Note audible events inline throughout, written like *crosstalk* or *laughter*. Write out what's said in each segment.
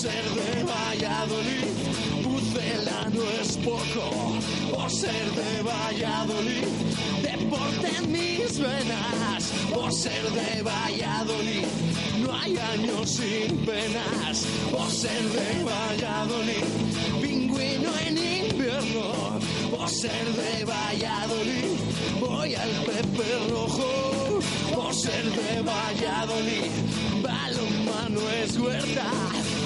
ser de Valladolid, Pucela no es poco. Por ser de Valladolid, deporte en mis venas. Por ser de Valladolid, no hay años sin penas. Por ser de Valladolid, pingüino en invierno. Por ser de Valladolid, voy al Pepe Rojo. Por ser de Valladolid, balonmano es huerta.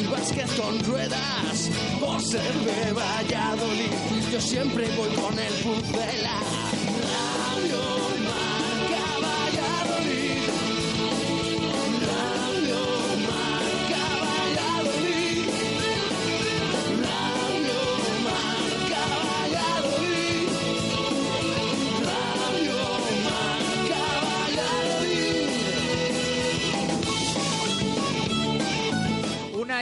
y básquet con ruedas. Por ser de Valladolid, yo siempre voy con el pucela.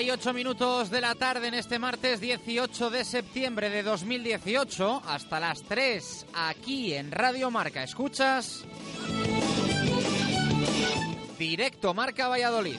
Una ocho minutos de la tarde en este martes 18 de septiembre de 2018 hasta las 3 aquí en Radio Marca. ¿Escuchas? Directo Marca Valladolid.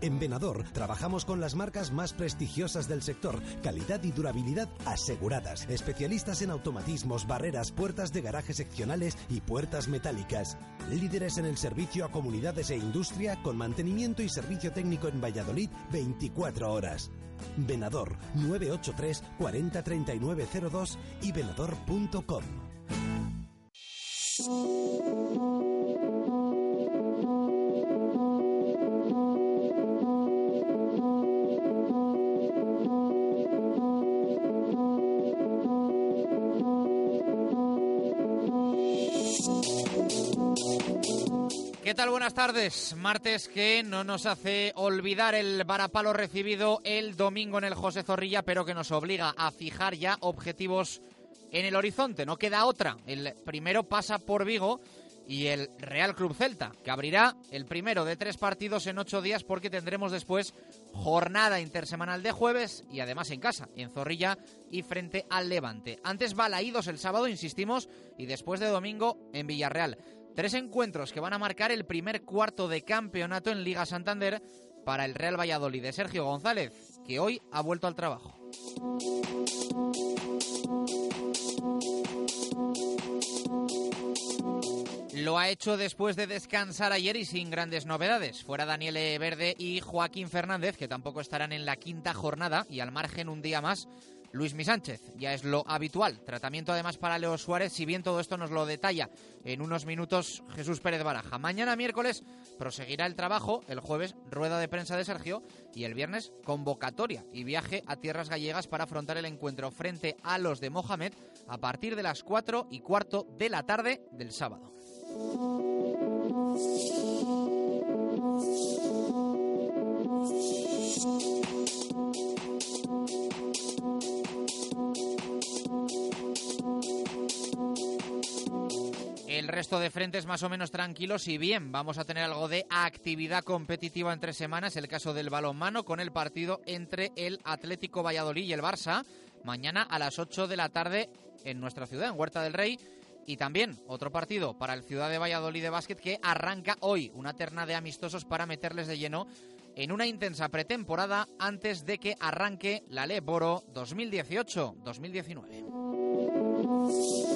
En Venador trabajamos con las marcas más prestigiosas del sector, calidad y durabilidad aseguradas. Especialistas en automatismos, barreras, puertas de garaje seccionales y puertas metálicas. Líderes en el servicio a comunidades e industria con mantenimiento y servicio técnico en Valladolid 24 horas. Venador 983 40 39 02 y venador.com. Buenas tardes. Martes que no nos hace olvidar el varapalo recibido el domingo en el José Zorrilla, pero que nos obliga a fijar ya objetivos en el horizonte. No queda otra. El primero pasa por Vigo y el Real Club Celta, que abrirá el primero de tres partidos en ocho días porque tendremos después jornada intersemanal de jueves y además en casa, en Zorrilla y frente al Levante. Antes Balaídos el sábado, insistimos, y después de domingo en Villarreal. Tres encuentros que van a marcar el primer cuarto de campeonato en Liga Santander para el Real Valladolid de Sergio González, que hoy ha vuelto al trabajo. Lo ha hecho después de descansar ayer y sin grandes novedades. Fuera Daniel Verde y Joaquín Fernández, que tampoco estarán en la quinta jornada y al margen un día más. Luis Sánchez, ya es lo habitual. Tratamiento además para Leo Suárez, si bien todo esto nos lo detalla en unos minutos Jesús Pérez Baraja. Mañana miércoles proseguirá el trabajo, el jueves rueda de prensa de Sergio y el viernes convocatoria y viaje a tierras gallegas para afrontar el encuentro frente a los de Mohamed a partir de las 4 y cuarto de la tarde del sábado. Resto de frentes más o menos tranquilos y bien, vamos a tener algo de actividad competitiva entre semanas, el caso del balonmano con el partido entre el Atlético Valladolid y el Barça, mañana a las 8 de la tarde en nuestra ciudad, en Huerta del Rey, y también otro partido para el Ciudad de Valladolid de básquet que arranca hoy, una terna de amistosos para meterles de lleno en una intensa pretemporada antes de que arranque la Leboro 2018-2019.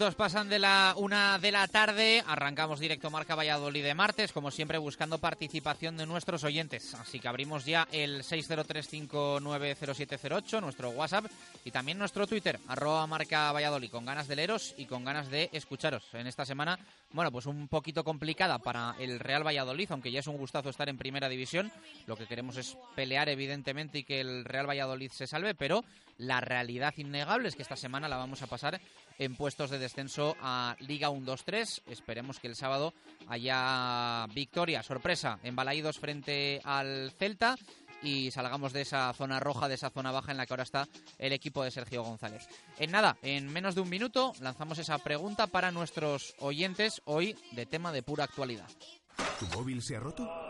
Minutos pasan de la una de la tarde. Arrancamos directo Marca Valladolid de martes, como siempre buscando participación de nuestros oyentes. Así que abrimos ya el 603590708, nuestro WhatsApp y también nuestro Twitter, arroba Marca Valladolid, con ganas de leeros y con ganas de escucharos. En esta semana, bueno, pues un poquito complicada para el Real Valladolid, aunque ya es un gustazo estar en primera división. Lo que queremos es pelear, evidentemente, y que el Real Valladolid se salve, pero la realidad innegable es que esta semana la vamos a pasar en puestos de descenso a Liga 1-2-3. Esperemos que el sábado haya victoria, sorpresa, en Balaídos frente al Celta y salgamos de esa zona roja, de esa zona baja en la que ahora está el equipo de Sergio González. En nada, en menos de un minuto lanzamos esa pregunta para nuestros oyentes hoy de tema de pura actualidad. ¿Tu móvil se ha roto?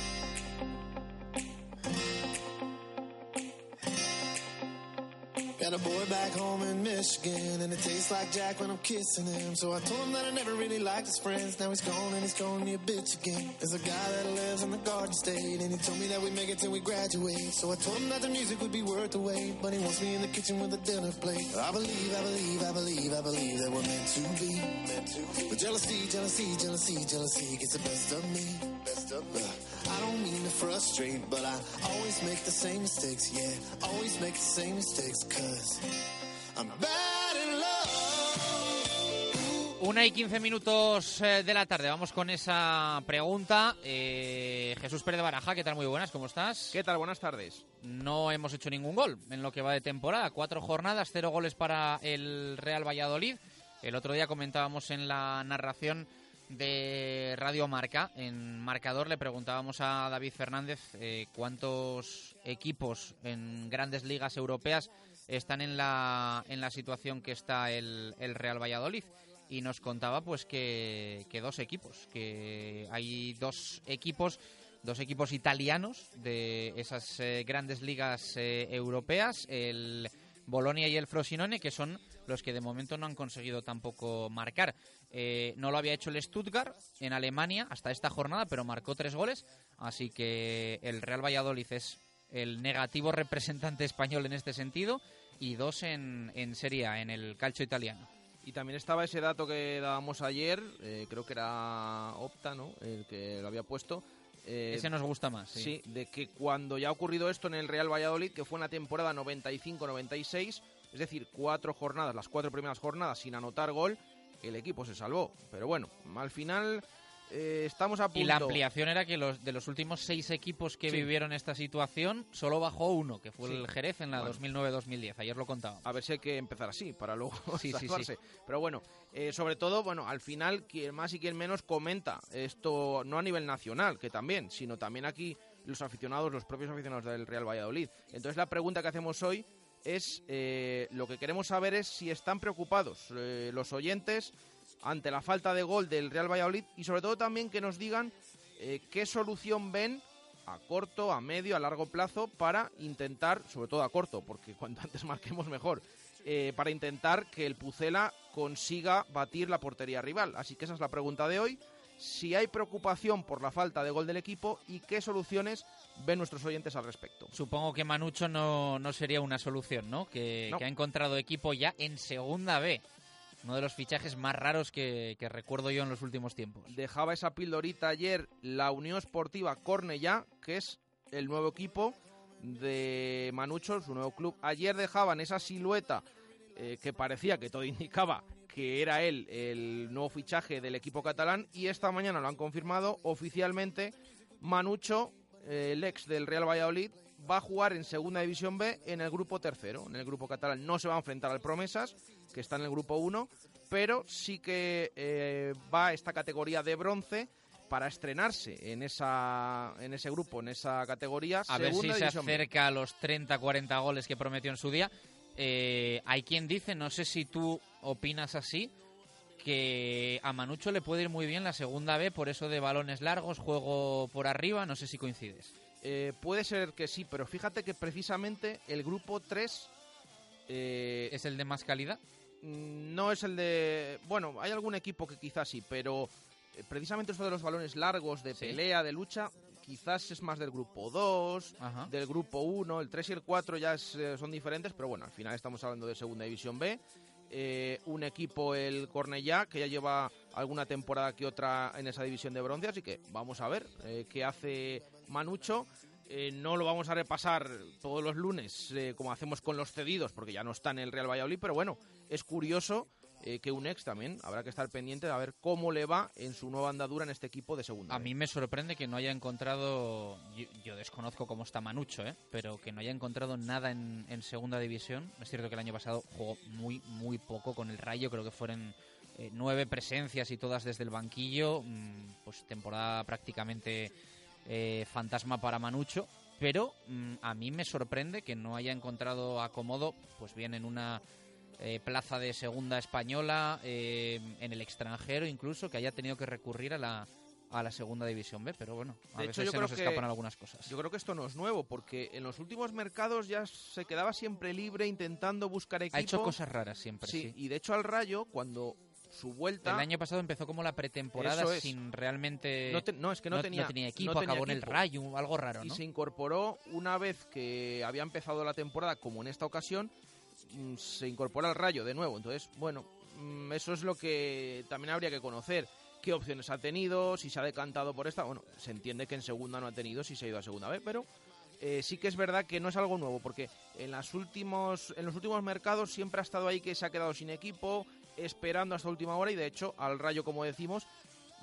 A boy back home in Michigan, and it tastes like Jack when I'm kissing him. So I told him that I never really liked his friends. Now he's gone and he's calling me a bitch again. There's a guy that lives in the Garden State, and he told me that we make it till we graduate. So I told him that the music would be worth the wait, but he wants me in the kitchen with a dinner plate. I believe, I believe, I believe, I believe that we're meant to be. Meant to be. But jealousy, jealousy, jealousy, jealousy gets the best of me. Best of me. I frustrate, but I always make the same mistakes, yeah. Always make the same mistakes, cause I'm bad in love. Una y quince minutos eh, de la tarde. Vamos con esa pregunta. Eh, Jesús Pérez de Baraja, ¿qué tal? Muy buenas, ¿cómo estás? ¿Qué tal? Buenas tardes. No hemos hecho ningún gol en lo que va de temporada. Cuatro jornadas, cero goles para el Real Valladolid. El otro día comentábamos en la narración de Radio Marca, en marcador, le preguntábamos a David Fernández eh, cuántos equipos en grandes ligas europeas están en la, en la situación que está el, Real Valladolid y nos contaba pues que, que dos equipos, que hay dos equipos dos equipos italianos de esas eh, grandes ligas eh, europeas, el Bolonia y el Frosinone, que son los que de momento no han conseguido tampoco marcar. Eh, no lo había hecho el Stuttgart en Alemania hasta esta jornada, pero marcó tres goles, así que el Real Valladolid es el negativo representante español en este sentido y dos en, en Serie A, en el calcio italiano. Y también estaba ese dato que dábamos ayer, eh, creo que era Opta, ¿no? El que lo había puesto. eh, Ese nos gusta más, sí. Sí, de que cuando ya ha ocurrido esto en el Real Valladolid, que fue en la temporada 95-96, es decir, cuatro jornadas, las cuatro primeras jornadas sin anotar gol, el equipo se salvó. Pero bueno, al final eh, estamos a punto. Y la ampliación era que los de los últimos seis equipos que Sí. vivieron esta situación, solo bajó uno, que fue Sí. el Jerez en la Bueno. 2009-2010. Ayer lo contaba. A ver si hay que empezar así para luego *laughs* Sí, sí, sí. salvarse. Pero bueno, eh, sobre todo, bueno, al final quien más y quien menos comenta esto no a nivel nacional, que también, sino también aquí los aficionados, los propios aficionados del Real Valladolid. Entonces la pregunta que hacemos hoy es eh, lo que queremos saber es si están preocupados eh, los oyentes ante la falta de gol del Real Valladolid y sobre todo también que nos digan eh, qué solución ven a corto, a medio, a largo plazo para intentar, sobre todo a corto, porque cuanto *laughs* antes marquemos mejor, eh, para intentar que el Pucela consiga batir la portería rival. Así que esa es la pregunta de hoy. Si hay preocupación por la falta de gol del equipo y qué soluciones ven nuestros oyentes al respecto. Supongo que Manucho no, no sería una solución, ¿no? Que, No. que ha encontrado equipo ya en segunda B. Uno de los fichajes más raros que, que recuerdo yo en los últimos tiempos. Dejaba esa pildorita ayer la Unión Esportiva Cornellá, que es el nuevo equipo de Manucho, su nuevo club. Ayer dejaban esa silueta eh, que parecía que todo *laughs* indicaba que era él el nuevo fichaje del equipo catalán y esta mañana lo han confirmado oficialmente. Manucho, eh, el ex del Real Valladolid, va a jugar en Segunda División B en el grupo tercero, en el grupo catalán. No se va a enfrentar al Promesas, que está en el grupo 1, pero sí que eh, va a esta categoría de bronce para estrenarse en esa en ese grupo, en esa categoría. A ver si se acerca a los 30-40 goles que prometió en su día. Eh, hay quien dice, no sé si tú opinas así, que a Manucho le puede ir muy bien la segunda B por eso de balones largos, juego por arriba, no sé si coincides. Eh, puede ser que sí, pero fíjate que precisamente el grupo 3 eh, ¿Es el de más calidad? mm, no es el de... Bueno, hay algún equipo que quizás sí, pero eh, precisamente esto de los balones largos, de Sí. pelea, de lucha, quizás es más del grupo 2, Ajá. del grupo 1, el 3 y el 4 ya es, eh, son diferentes, pero bueno, al final estamos hablando de Segunda División B. Eh, un equipo, el Cornellá, que ya lleva alguna temporada que otra en esa división de bronce, así que vamos a ver eh, qué hace Manucho. Eh, no lo vamos a repasar todos los lunes como hacemos con los cedidos, porque ya no está en el Real Valladolid, pero bueno, es curioso eh, que un ex también habrá que estar pendiente de a ver cómo le va en su nueva andadura en este equipo de segunda. A mí me sorprende que no haya encontrado, yo, yo desconozco cómo está Manucho, ¿eh? pero que no haya encontrado nada en, en segunda división. Es cierto que el año pasado jugó muy, muy poco con el Rayo, creo que fueron eh, nueve presencias y todas desde el banquillo, mm, pues temporada prácticamente eh, fantasma para Manucho. Pero mm, a mí me sorprende que no haya encontrado acomodo, pues bien en una eh, plaza de segunda española, eh, en el extranjero incluso, que haya tenido que recurrir a la, a la segunda división B, pero bueno, a De veces hecho, yo se creo nos que- escapan algunas cosas. Yo creo que esto no es nuevo, porque en los últimos mercados ya se quedaba siempre libre intentando buscar equipo. Ha hecho cosas raras siempre, Sí, sí. y de hecho al Rayo, cuando su vuelta... El año pasado empezó como la pretemporada es. sin realmente... No te- no, es que no tenía- equipo, no tenía acabó en el equipo. Rayo, algo raro, y se incorporó una vez que había empezado la temporada, como en esta ocasión, se incorpora al Rayo de nuevo. Entonces, bueno, mm, eso es lo que también habría que conocer. qué opciones ha tenido, si se ha decantado por esta. Bueno, se entiende que en segunda no ha tenido, si se ha ido a segunda vez, pero eh, sí que es verdad que no es algo nuevo, porque en, las últimos, en los últimos mercados siempre ha estado ahí que se ha quedado sin equipo, esperando hasta última hora y de hecho al Rayo, como decimos,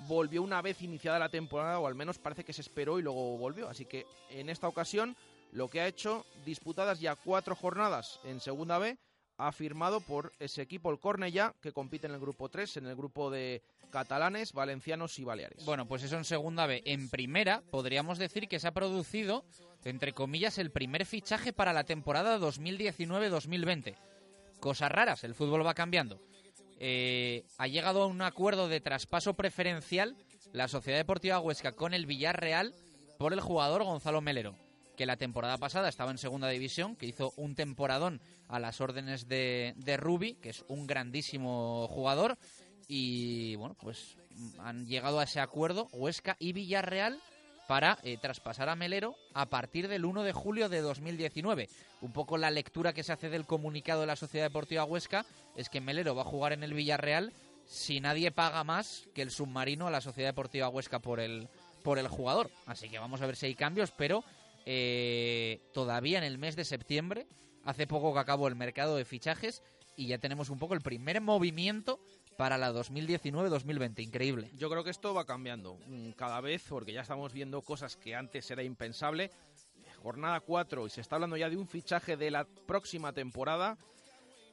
volvió una vez iniciada la temporada, o al menos parece que se esperó y luego volvió. Así que en esta ocasión lo que ha hecho, disputadas ya cuatro jornadas en Segunda B, ha firmado por ese equipo, el Cornellá, que compite en el grupo 3, en el grupo de catalanes, valencianos y baleares. Bueno, pues eso en Segunda B. En Primera podríamos decir que se ha producido, entre comillas, el primer fichaje para la temporada 2019-2020. Cosas raras, el fútbol va cambiando. Eh, ha llegado a un acuerdo de traspaso preferencial la Sociedad Deportiva Huesca con el Villarreal por el jugador Gonzalo Melero que la temporada pasada estaba en segunda división, que hizo un temporadón a las órdenes de, de Rubi, que es un grandísimo jugador. Y bueno, pues han llegado a ese acuerdo Huesca y Villarreal para eh, traspasar a Melero a partir del 1 de julio de 2019. Un poco la lectura que se hace del comunicado de la Sociedad Deportiva Huesca es que Melero va a jugar en el Villarreal si nadie paga más que el submarino a la Sociedad Deportiva Huesca por el, por el jugador. Así que vamos a ver si hay cambios, pero eh, todavía en el mes de septiembre. Hace poco que acabó el mercado de fichajes y ya tenemos un poco el primer movimiento para la 2019-2020. Increíble. Yo creo que esto va cambiando mm, cada vez porque ya estamos viendo cosas que antes era impensable. Jornada 4 y se está hablando ya de un fichaje de la próxima temporada.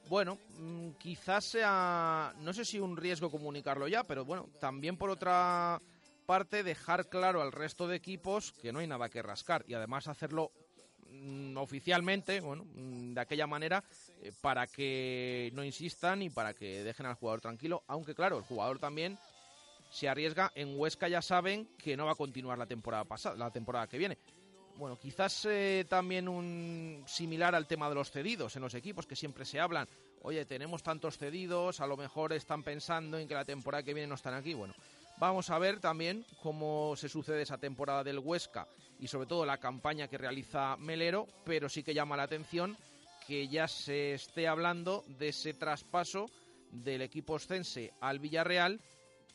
Bueno, mm, quizás sea, no sé si un riesgo comunicarlo ya, pero bueno, también por otra parte dejar claro al resto de equipos que no hay nada que rascar y además hacerlo mm, oficialmente, bueno, mm, de aquella manera, eh, para que no insistan y para que dejen al jugador tranquilo, aunque claro, el jugador también se arriesga, en Huesca ya saben que no va a continuar la temporada pasada, la temporada que viene. Bueno, quizás eh, también un similar al tema de los cedidos en los equipos que siempre se hablan, oye, tenemos tantos cedidos, a lo mejor están pensando en que la temporada que viene no están aquí. Bueno, Vamos a ver también cómo se sucede esa temporada del Huesca y sobre todo la campaña que realiza Melero, pero sí que llama la atención que ya se esté hablando de ese traspaso del equipo ostense al Villarreal,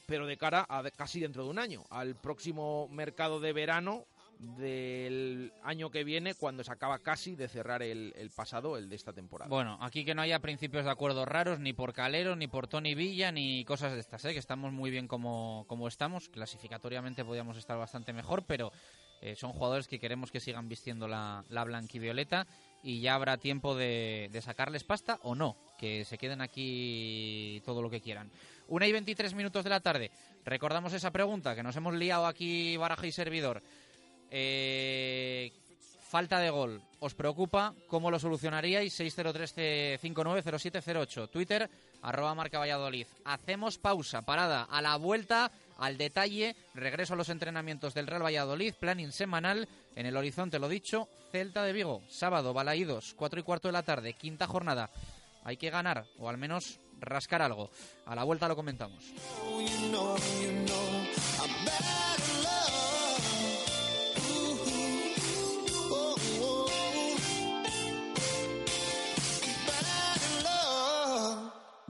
pero de cara a casi dentro de un año, al próximo mercado de verano del año que viene cuando se acaba casi de cerrar el, pasado, el de esta temporada. Bueno, aquí que no haya principios de acuerdo raros ni por Calero, ni por Tony Villa, ni cosas de estas, ¿eh? que estamos muy bien como, como estamos. Clasificatoriamente podríamos estar bastante mejor, pero eh, son jugadores que queremos que sigan vistiendo la, la blanquivioleta y ya habrá tiempo de, de, sacarles pasta o no, que se queden aquí todo lo que quieran. Una y 23 minutos de la tarde. Recordamos esa pregunta que nos hemos liado aquí Baraja y Servidor. Eh, falta de gol. ¿Os preocupa? ¿Cómo lo solucionaríais? 603-590708. Twitter, arroba marca Valladolid. Hacemos pausa, parada. A la vuelta, al detalle, regreso a los entrenamientos del Real Valladolid, planning semanal. En el horizonte, lo dicho, Celta de Vigo. Sábado, Balaídos, 4 y cuarto de la tarde, quinta jornada. Hay que ganar, o al menos rascar algo. A la vuelta lo comentamos.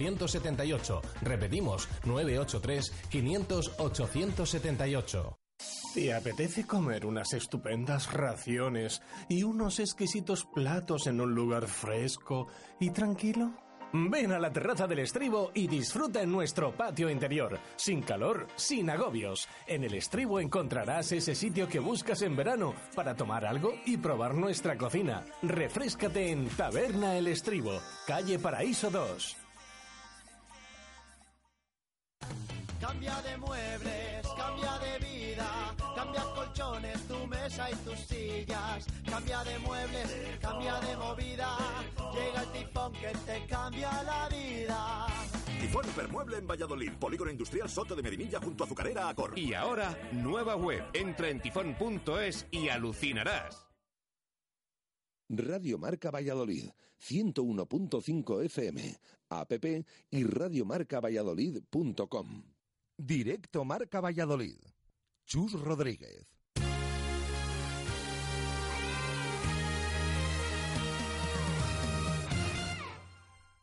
878. Repetimos, 983 500 878. ¿Te apetece comer unas estupendas raciones y unos exquisitos platos en un lugar fresco y tranquilo? Ven a la terraza del estribo y disfruta en nuestro patio interior, sin calor, sin agobios. En el estribo encontrarás ese sitio que buscas en verano para tomar algo y probar nuestra cocina. Refrescate en Taberna El Estribo, calle Paraíso 2. Cambia de muebles, cambia de vida, cambia colchones, tu mesa y tus sillas. Cambia de muebles, cambia de movida, llega el tifón que te cambia la vida. Tifón Hipermueble en Valladolid, Polígono Industrial Soto de Medinilla junto a Azucarera Acor. Y ahora, nueva web. Entra en tifón.es y alucinarás. Radio Marca Valladolid, 101.5 FM, app y radiomarcavalladolid.com. Directo Marca Valladolid. Chus Rodríguez.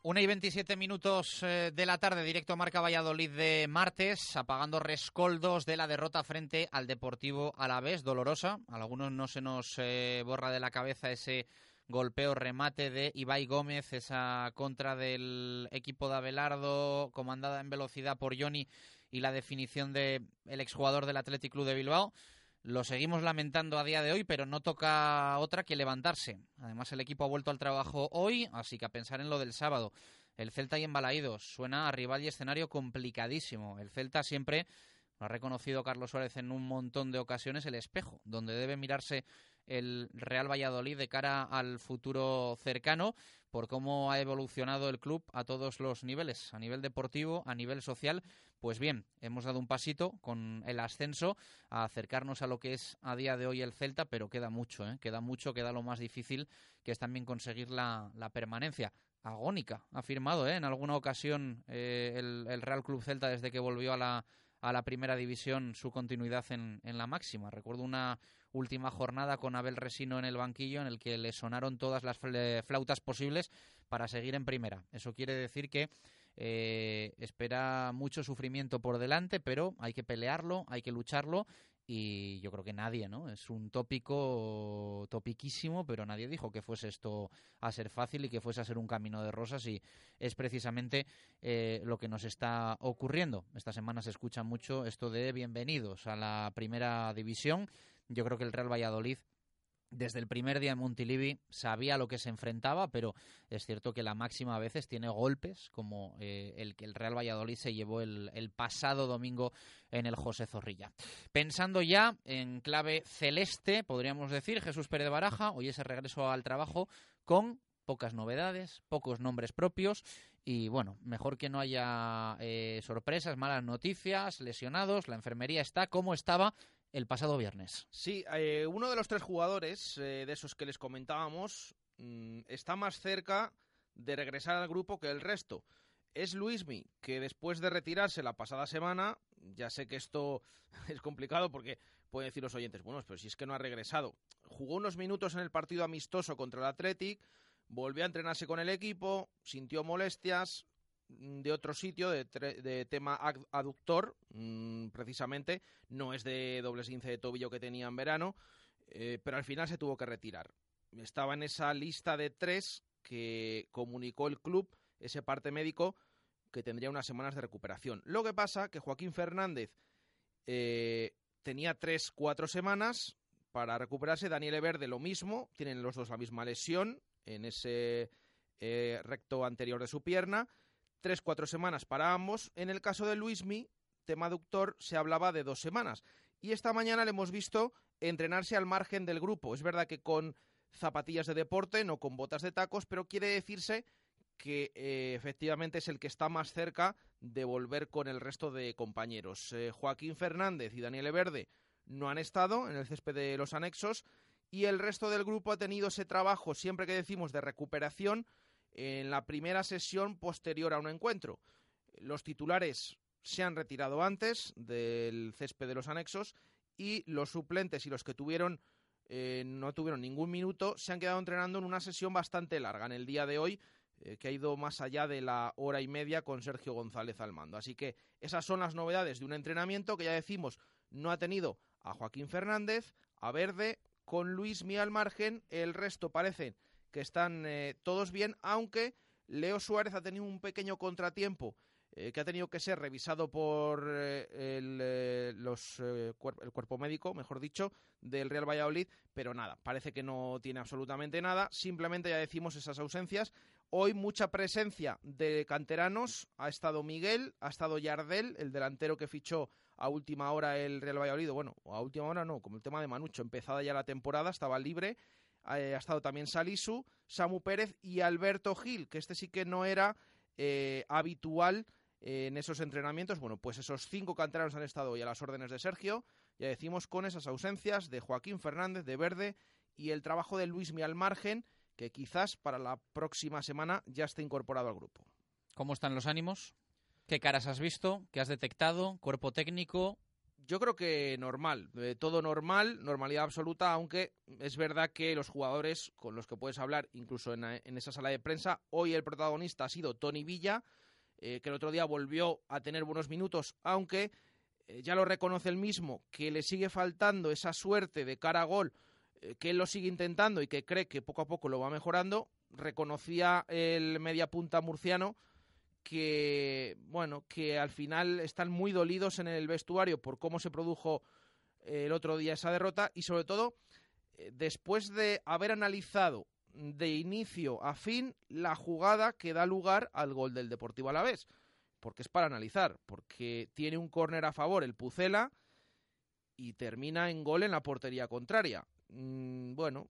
Una y 27 minutos eh, de la tarde, directo Marca Valladolid de martes, apagando rescoldos de la derrota frente al Deportivo Alavés, dolorosa. A algunos no se nos eh, borra de la cabeza ese golpeo remate de Ibai Gómez, esa contra del equipo de Abelardo, comandada en velocidad por Johnny y la definición del el exjugador del Athletic Club de Bilbao. Lo seguimos lamentando a día de hoy, pero no toca otra que levantarse. Además, el equipo ha vuelto al trabajo hoy, así que a pensar en lo del sábado. El Celta y embalaídos. Suena a rival y escenario complicadísimo. El Celta siempre, lo ha reconocido Carlos Suárez en un montón de ocasiones, el espejo, donde debe mirarse el Real Valladolid de cara al futuro cercano por cómo ha evolucionado el club a todos los niveles, a nivel deportivo, a nivel social. Pues bien, hemos dado un pasito con el ascenso a acercarnos a lo que es a día de hoy el Celta, pero queda mucho, ¿eh? queda mucho, queda lo más difícil, que es también conseguir la, permanencia. Agónica, ha firmado ¿eh? en alguna ocasión eh, el, el Real Club Celta desde que volvió a la, a la primera división su continuidad en, en, la máxima. Recuerdo una última jornada con Abel Resino en el banquillo en el que le sonaron todas las flautas posibles para seguir en primera. Eso quiere decir que eh, espera mucho sufrimiento por delante, pero hay que pelearlo, hay que lucharlo y yo creo que nadie, ¿no? Es un tópico topiquísimo, pero nadie dijo que fuese esto a ser fácil y que fuese a ser un camino de rosas y es precisamente eh, lo que nos está ocurriendo. Esta semana se escucha mucho esto de bienvenidos a la primera división. Yo creo que el Real Valladolid desde el primer día en Montilivi sabía lo que se enfrentaba, pero es cierto que la máxima a veces tiene golpes, como eh, el que el Real Valladolid se llevó el, pasado domingo en el José Zorrilla. Pensando ya en clave celeste, podríamos decir, Jesús Pérez Baraja, hoy ese regreso al trabajo con pocas novedades, pocos nombres propios y bueno, mejor que no haya eh, sorpresas, malas noticias, lesionados, la enfermería está como estaba el pasado viernes. Sí, eh, uno de los tres jugadores eh, de esos que les comentábamos mmm, está más cerca de regresar al grupo que el resto. Es Luismi, que después de retirarse la pasada semana, ya sé que esto *laughs* es complicado porque pueden decir los oyentes, bueno, pero si es que no ha regresado. Jugó unos minutos en el partido amistoso contra el Athletic, volvió a entrenarse con el equipo, sintió molestias, de otro sitio, de, de tema aductor, mmm, precisamente, no es de doble esguince de tobillo que tenía en verano, eh, pero al final se tuvo que retirar. Estaba en esa lista de tres que comunicó el club, ese parte médico, que tendría unas semanas de recuperación. Lo que pasa que Joaquín Fernández eh, tenía tres, cuatro semanas para recuperarse, Daniel Verde lo mismo, tienen los dos la misma lesión en ese eh, recto anterior de su pierna, tres, cuatro semanas para ambos. En el caso de Luismi, tema aductor, se hablaba de dos semanas. Y esta mañana le hemos visto entrenarse al margen del grupo. Es verdad que con zapatillas de deporte, no con botas de tacos, pero quiere decirse que eh, efectivamente es el que está más cerca de volver con el resto de compañeros. Eh, Joaquín Fernández y Daniel Verde no han estado en el césped de los anexos y el resto del grupo ha tenido ese trabajo, siempre que decimos de recuperación, en la primera sesión posterior a un encuentro. Los titulares se han retirado antes del césped de los anexos y los suplentes y los que tuvieron eh, no tuvieron ningún minuto se han quedado entrenando en una sesión bastante larga en el día de hoy eh, que ha ido más allá de la hora y media con Sergio González al mando. Así que esas son las novedades de un entrenamiento que ya decimos no ha tenido a Joaquín Fernández, a Verde, con Luis Mi al margen, el resto parece que están eh, todos bien, aunque Leo Suárez ha tenido un pequeño contratiempo eh, que ha tenido que ser revisado por eh, el, los, el cuerpo médico, mejor dicho, del Real Valladolid, pero nada, parece que no tiene absolutamente nada, simplemente ya decimos esas ausencias. Hoy mucha presencia de canteranos, ha estado Miguel, ha estado Yardel, el delantero que fichó a última hora el Real Valladolid, bueno, a última hora no, como el tema de Manucho, empezada ya la temporada, estaba libre, eh, ha estado también Salisu, Samu Pérez y Alberto Gil, que este sí que no era eh, habitual en esos entrenamientos. Bueno, pues esos cinco canteranos han estado hoy a las órdenes de Sergio, ya decimos, con esas ausencias de Joaquín Fernández, de Verde, y el trabajo de Luis al margen, que quizás para la próxima semana ya esté incorporado al grupo. ¿Cómo están los ánimos? ¿Qué caras has visto? ¿Qué has detectado? ¿Cuerpo técnico? Yo creo que normal, eh, todo normal, normalidad absoluta, aunque es verdad que los jugadores con los que puedes hablar, incluso en, esa sala de prensa, hoy el protagonista ha sido Tony Villa, eh, que el otro día volvió a tener buenos minutos, aunque eh, ya lo reconoce el mismo, que le sigue faltando esa suerte de cara a gol, que él lo sigue intentando y que cree que poco a poco lo va mejorando, reconocía el media punta murciano que, bueno, que al final están muy dolidos en el vestuario por cómo se produjo eh, el otro día esa derrota y sobre todo eh, después de haber analizado de inicio a fin la jugada que da lugar al gol del Deportivo Alavés, porque es para analizar, porque tiene un córner a favor el Pucela y termina en gol en la portería contraria. Mm, bueno,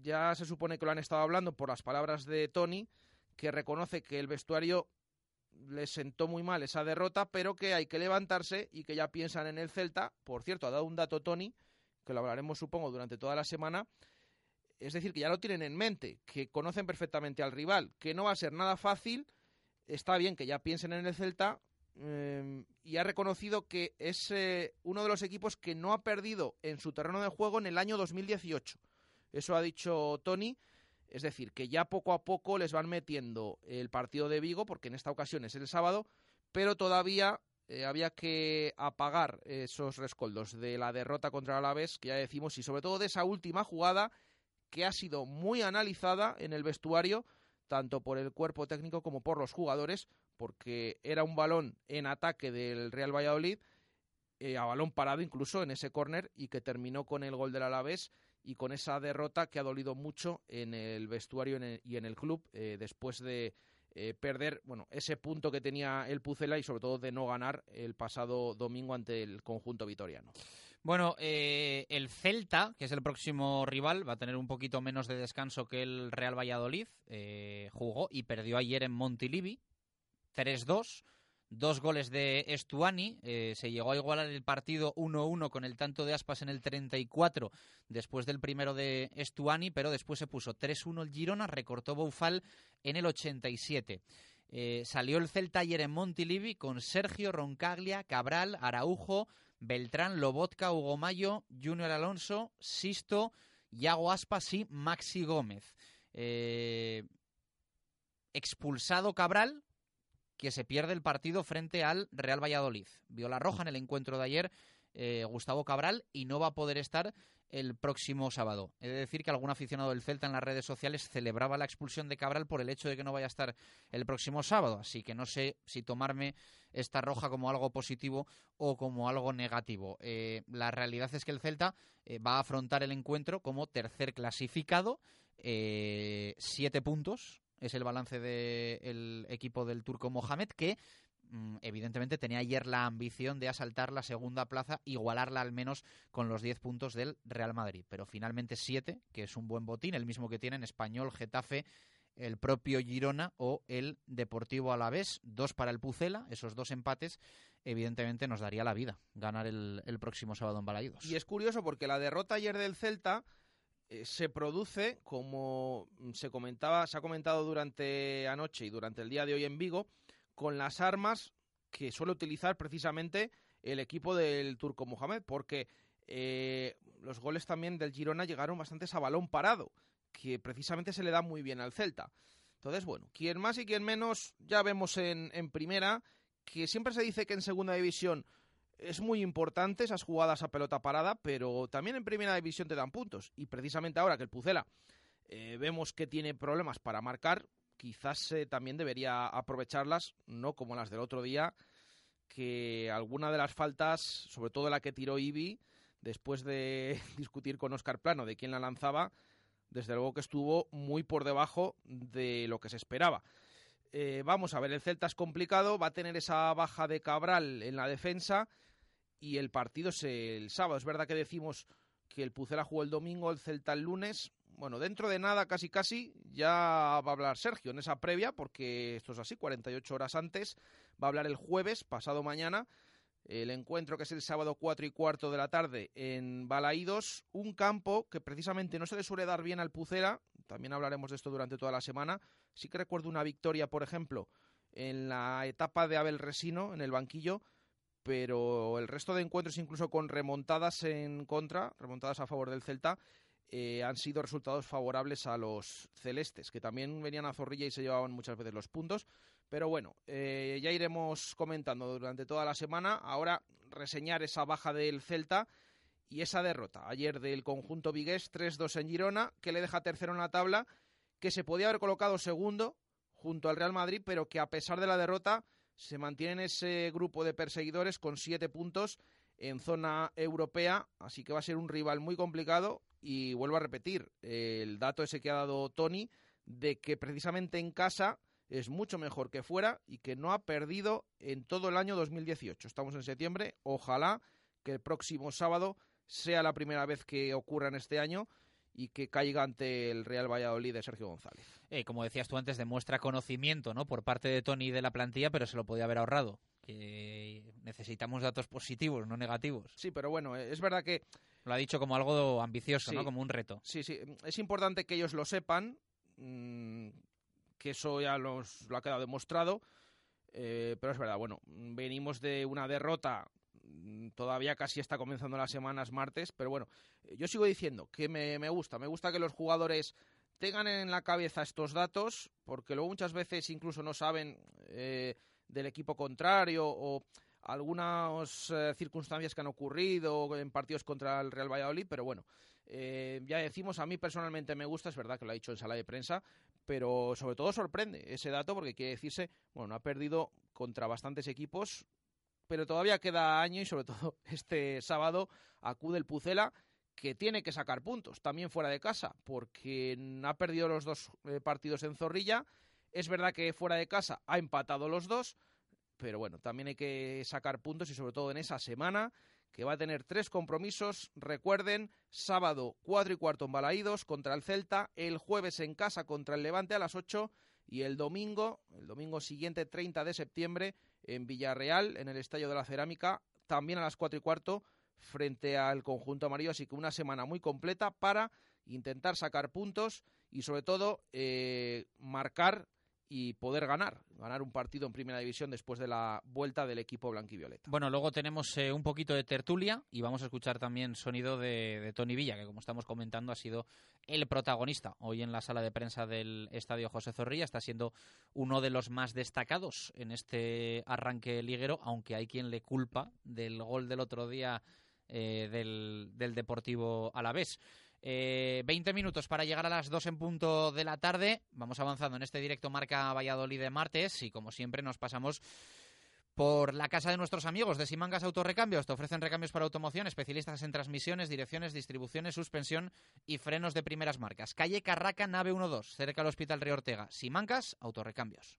ya se supone que lo han estado hablando por las palabras de Tony, que reconoce que el vestuario les sentó muy mal esa derrota, pero que hay que levantarse y que ya piensan en el Celta. Por cierto, ha dado un dato Tony, que lo hablaremos supongo durante toda la semana. Es decir, que ya lo tienen en mente, que conocen perfectamente al rival, que no va a ser nada fácil. Está bien que ya piensen en el Celta em, y ha reconocido que es eh, uno de los equipos que no ha perdido en su terreno de juego en el año 2018. Eso ha dicho Tony es decir, que ya poco a poco les van metiendo el partido de Vigo, porque en esta ocasión es el sábado, pero todavía eh, había que apagar esos rescoldos de la derrota contra el Alavés, que ya decimos, y sobre todo de esa última jugada que ha sido muy analizada en el vestuario, tanto por el cuerpo técnico como por los jugadores, porque era un balón en ataque del Real Valladolid, eh, a balón parado incluso en ese córner, y que terminó con el gol del Alavés y con esa derrota que ha dolido mucho en el vestuario y en el club eh, después de eh, perder bueno ese punto que tenía el Pucela y sobre todo de no ganar el pasado domingo ante el conjunto vitoriano. Bueno, eh, el Celta, que es el próximo rival, va a tener un poquito menos de descanso que el Real Valladolid. jugó y perdió ayer en Montilivi, 3-2 dos goles de Estuani. Eh, se llegó a igualar el partido 1-1 con el tanto de Aspas en el 34 después del primero de Estuani, pero después se puso 3-1 el Girona, recortó Boufal en el 87. Eh, salió el Celta ayer en Montilivi con Sergio Roncaglia, Cabral, Araujo, Beltrán, Lobotka, Hugo Mayo, Junior Alonso, Sisto, Yago Aspas y Maxi Gómez. Eh, expulsado Cabral, que se pierde el partido frente al Real Valladolid. Vio la roja en el encuentro de ayer eh, Gustavo Cabral y no va a poder estar el próximo sábado. He de decir que algún aficionado del Celta en las redes sociales celebraba la expulsión de Cabral por el hecho de que no vaya a estar el próximo sábado, así que no sé si tomarme esta roja como algo positivo o como algo negativo. Eh, la realidad es que el Celta eh, va a afrontar el encuentro como tercer clasificado, siete puntos, es el balance del equipo del turco Mohamed, que mm, evidentemente tenía ayer la ambición de asaltar la segunda plaza, igualarla al menos con los 10 puntos del Real Madrid. Pero finalmente 7, que es un buen botín, el mismo que tienen Español, Getafe el propio Girona o el Deportivo Alavés. Dos para el Pucela, esos dos empates evidentemente nos daría la vida ganar el, próximo sábado en Balaídos. Y es curioso porque la derrota ayer del Celta eh, se produce, como se comentaba, se ha comentado durante anoche y durante el día de hoy en Vigo, con las armas que suele utilizar precisamente el equipo del Turco Mohamed, porque eh, los goles también del Girona llegaron bastante a balón parado, que precisamente se le da muy bien al Celta. Entonces, bueno, quien más y quien menos, ya vemos en, en primera que siempre se dice que en segunda división es muy importante esas jugadas a pelota parada, pero también en primera división te dan puntos. Y precisamente ahora que el Pucela eh, vemos que tiene problemas para marcar, quizás eh, también debería aprovecharlas, no como las del otro día, que alguna de las faltas, sobre todo la que tiró Ibi, después de *laughs* discutir con Oscar Plano de quién la lanzaba, desde luego que estuvo muy por debajo de lo que se esperaba. Eh, vamos a ver, el Celta es complicado, va a tener esa baja de Cabral en la defensa y el partido es el sábado. Es verdad que decimos que el Pucela jugó el domingo, el Celta el lunes. Bueno, dentro de nada, casi casi, ya va a hablar Sergio en esa previa, porque esto es así, 48 horas antes. Va a hablar el jueves, pasado mañana, el encuentro que es el sábado 4 y cuarto de la tarde en Balaídos, un campo que precisamente no se le suele dar bien al Pucela, también hablaremos de esto durante toda la semana. Sí que recuerdo una victoria, por ejemplo, en la etapa de Abel Resino, en el banquillo, pero el resto de encuentros, incluso con remontadas en contra, remontadas a favor del Celta, eh, han sido resultados favorables a los celestes, que también venían a zorrilla y se llevaban muchas veces los puntos. Pero bueno, eh, ya iremos comentando durante toda la semana. Ahora reseñar esa baja del Celta y esa derrota ayer del conjunto vigués 3-2 en Girona, que le deja tercero en la tabla, que se podía haber colocado segundo junto al Real Madrid, pero que a pesar de la derrota se mantiene en ese grupo de perseguidores con siete puntos en zona europea, así que va a ser un rival muy complicado y vuelvo a repetir el dato ese que ha dado Tony de que precisamente en casa es mucho mejor que fuera y que no ha perdido en todo el año 2018. Estamos en septiembre, ojalá que el próximo sábado sea la primera vez que ocurra en este año y que caiga ante el Real Valladolid de Sergio González. Eh, como decías tú antes, demuestra conocimiento ¿no? por parte de Tony de la plantilla, pero se lo podía haber ahorrado. Que necesitamos datos positivos, no negativos. Sí, pero bueno, es verdad que... Lo ha dicho como algo ambicioso, ¿no? como un reto. Sí, sí. Es importante que ellos lo sepan, mmm, que eso ya los, lo ha quedado demostrado. Eh, pero es verdad, bueno, venimos de una derrota Mm, todavía casi está comenzando las semanas martes, pero bueno, eh, yo sigo diciendo que me, me gusta, me gusta que los jugadores tengan en la cabeza estos datos, porque luego muchas veces incluso no saben eh, del equipo contrario o algunas eh, circunstancias que han ocurrido en partidos contra el Real Valladolid, pero bueno, eh, ya decimos, a mí personalmente me gusta, es verdad que lo ha dicho en sala de prensa, pero sobre todo sorprende ese dato porque quiere decirse, bueno, ha perdido contra bastantes equipos, pero todavía queda año y sobre todo *laughs* este sábado acude el Pucela que tiene que sacar puntos también fuera de casa porque ha perdido los dos eh, partidos en Zorrilla. Es verdad que fuera de casa ha empatado los dos, pero bueno, también hay que sacar puntos y sobre todo en esa semana que va a tener tres compromisos. Recuerden, sábado cuatro y cuarto en Balaídos contra el Celta, el jueves en casa contra el Levante a las 8 y el domingo, el domingo siguiente 30 de septiembre, en Villarreal, en el Estadio de la Cerámica, también a las cuatro y cuarto frente al conjunto amarillo. Así que una semana muy completa para intentar sacar puntos y sobre todo eh, marcar y poder ganar, ganar un partido en primera división después de la vuelta del equipo blanquivioleta. Bueno, luego tenemos eh, un poquito de tertulia y vamos a escuchar también sonido de, Tony Villa, que como estamos comentando ha sido el protagonista hoy en la sala de prensa del Estadio José Zorrilla, está siendo uno de los más destacados en este arranque liguero, aunque hay quien le culpa del gol del otro día eh, del, del Deportivo Alavés. Eh, 20 minutos para llegar a las 2 en punto de la tarde. Vamos avanzando en este directo Marca Valladolid de martes y como siempre nos pasamos por la casa de nuestros amigos de Simangas Autorrecambios. Te ofrecen recambios para automoción, especialistas en transmisiones, direcciones, distribuciones, suspensión y frenos de primeras marcas. Calle Carraca, nave 12, cerca del Hospital Río Ortega. Simancas Autorrecambios.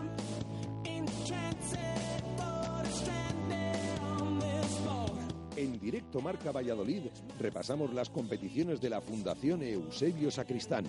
En directo Marca Valladolid repasamos las competiciones de la Fundación Eusebio Sacristán.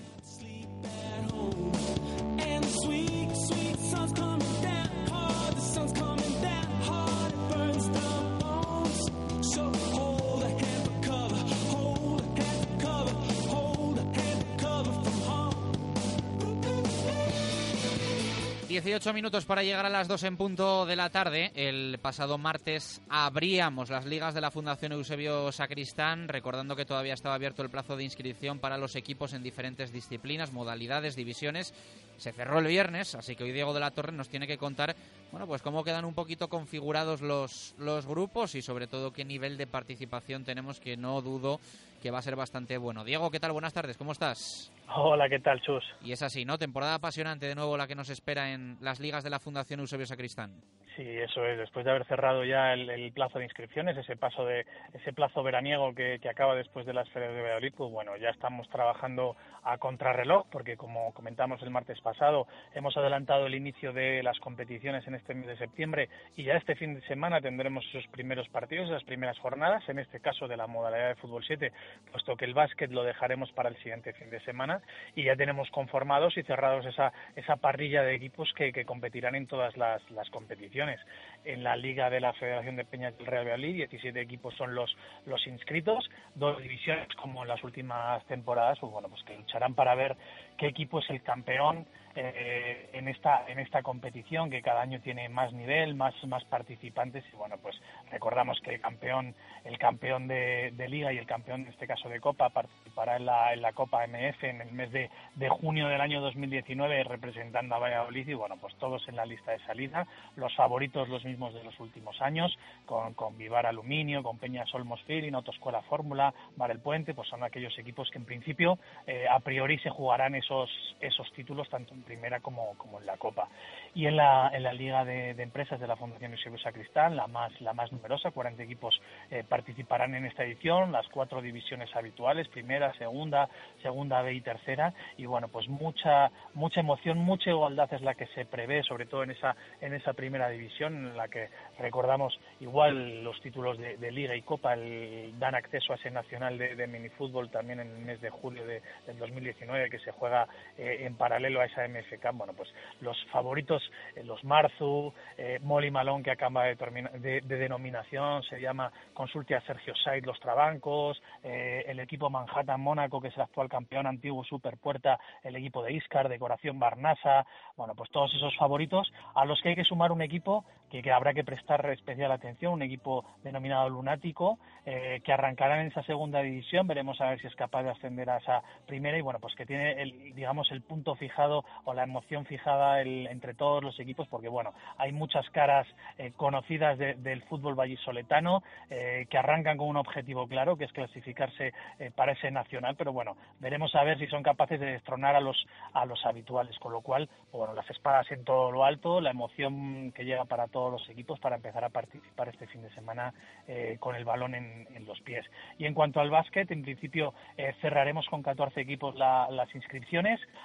18 minutos para llegar a las 2 en punto de la tarde. El pasado martes abríamos las ligas de la Fundación Eusebio Sacristán, recordando que todavía estaba abierto el plazo de inscripción para los equipos en diferentes disciplinas, modalidades, divisiones. Se cerró el viernes, así que hoy Diego de la Torre nos tiene que contar, bueno, pues cómo quedan un poquito configurados los, los grupos y sobre todo qué nivel de participación tenemos, que no dudo que va a ser bastante bueno. Diego, ¿qué tal? Buenas tardes, ¿cómo estás? Hola, ¿qué tal, Chus? Y es así, ¿no? Temporada apasionante de nuevo la que nos espera en las ligas de la Fundación Eusebio Sacristán. Sí, eso es. Después de haber cerrado ya el, el plazo de inscripciones, ese paso de ese plazo veraniego que, que acaba después de las ferias de Valladolid, pues bueno, ya estamos trabajando a contrarreloj, porque como comentamos el martes pasado, hemos adelantado el inicio de las competiciones en este mes de septiembre y ya este fin de semana tendremos esos primeros partidos, esas primeras jornadas, en este caso de la modalidad de fútbol 7, puesto que el básquet lo dejaremos para el siguiente fin de semana y ya tenemos conformados y cerrados esa, esa parrilla de equipos que, competirán en todas las, las competiciones. En la Liga de la Federación de Peñas del Real Valladolid, 17 equipos son los, los inscritos, dos divisiones como en las últimas temporadas, pues bueno, pues que lucharán para ver qué equipo es el campeón eh, en esta en esta competición que cada año tiene más nivel, más más participantes y bueno pues recordamos que el campeón el campeón de, liga y el campeón en este caso de copa participará en la en la Copa MF en el mes de, de junio del año 2019 representando a Valladolid y bueno pues todos en la lista de salida los favoritos los mismos de los últimos años con, con Vivar Aluminio, con Peña Solmos Feeling, Autoescuela Fórmula, Mar el Puente pues son aquellos equipos que en principio eh, a priori se jugarán esos esos títulos tanto en primera como, como en la Copa. Y en la, en la Liga de, de Empresas de la Fundación Eusebio Sacristán, la más, la más numerosa, 40 equipos eh, participarán en esta edición, las cuatro divisiones habituales, primera, segunda, segunda B y tercera, y bueno, pues mucha, mucha emoción, mucha igualdad es la que se prevé, sobre todo en esa, en esa primera división, en la que recordamos igual los títulos de, de Liga y Copa el, dan acceso a ese nacional de, de minifútbol también en el mes de julio de, del 2019, que se juega eh, en paralelo a esa MFK, bueno, pues los favoritos, eh, los Marzu, eh, Molly Malón, que acaba de, de, de, denominación, se llama Consultia Sergio Said, los Trabancos, el equipo Manhattan Mónaco, que es el actual campeón antiguo Superpuerta, el equipo de Iscar, Decoración Barnasa, bueno, pues todos esos favoritos a los que hay que sumar un equipo que, que habrá que prestar especial atención, un equipo denominado Lunático, que arrancará en esa segunda división, veremos a ver si es capaz de ascender a esa primera y bueno, pues que tiene el, digamos, el punto fijado o la emoción fijada el, entre todos los equipos, porque bueno, hay muchas caras eh, conocidas de, del fútbol vallisoletano eh, que arrancan con un objetivo claro, que es clasificarse eh, para ese nacional, pero bueno, veremos a ver si son capaces de destronar a los a los habituales, con lo cual, bueno, las espadas en todo lo alto, la emoción que llega para todos los equipos para empezar a participar este fin de semana eh, con el balón en, en, los pies. Y en cuanto al básquet, en principio eh, cerraremos con 14 equipos la, las inscripciones,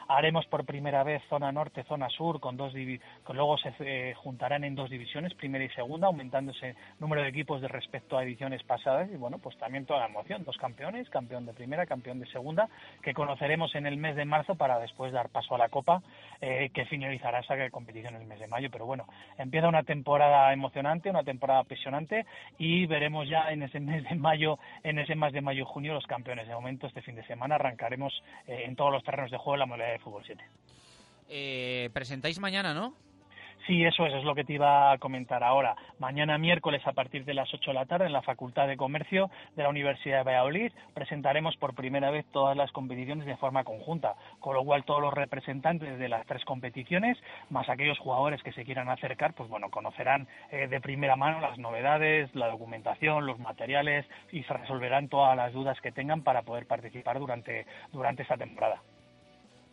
haremos por primera vez zona norte, zona sur, con dos con luego se eh, juntarán en dos divisiones, primera y segunda, aumentando ese número de equipos de respecto a ediciones pasadas y bueno, pues también toda la emoción, dos campeones, campeón de primera, campeón de segunda, que conoceremos en el mes de marzo para después dar paso a la Copa, eh, que finalizará esa competición en el mes de mayo. Pero bueno, empieza una temporada emocionante, una temporada apasionante y veremos ya en ese mes de mayo, en ese mes de mayo y junio los campeones. De momento, este fin de semana arrancaremos eh, en todos los terrenos de juego la modalidad de fútbol 7. Eh, presentáis mañana, ¿no? Sí, eso es, es lo que te iba a comentar ahora. Mañana miércoles a partir de las 8 de la tarde en la Facultad de Comercio de la Universidad de Valladolid presentaremos por primera vez todas las competiciones de forma conjunta, con lo cual todos los representantes de las tres competiciones, más aquellos jugadores que se quieran acercar, pues bueno, conocerán eh, de primera mano las novedades, la documentación, los materiales y se resolverán todas las dudas que tengan para poder participar durante, durante esta temporada.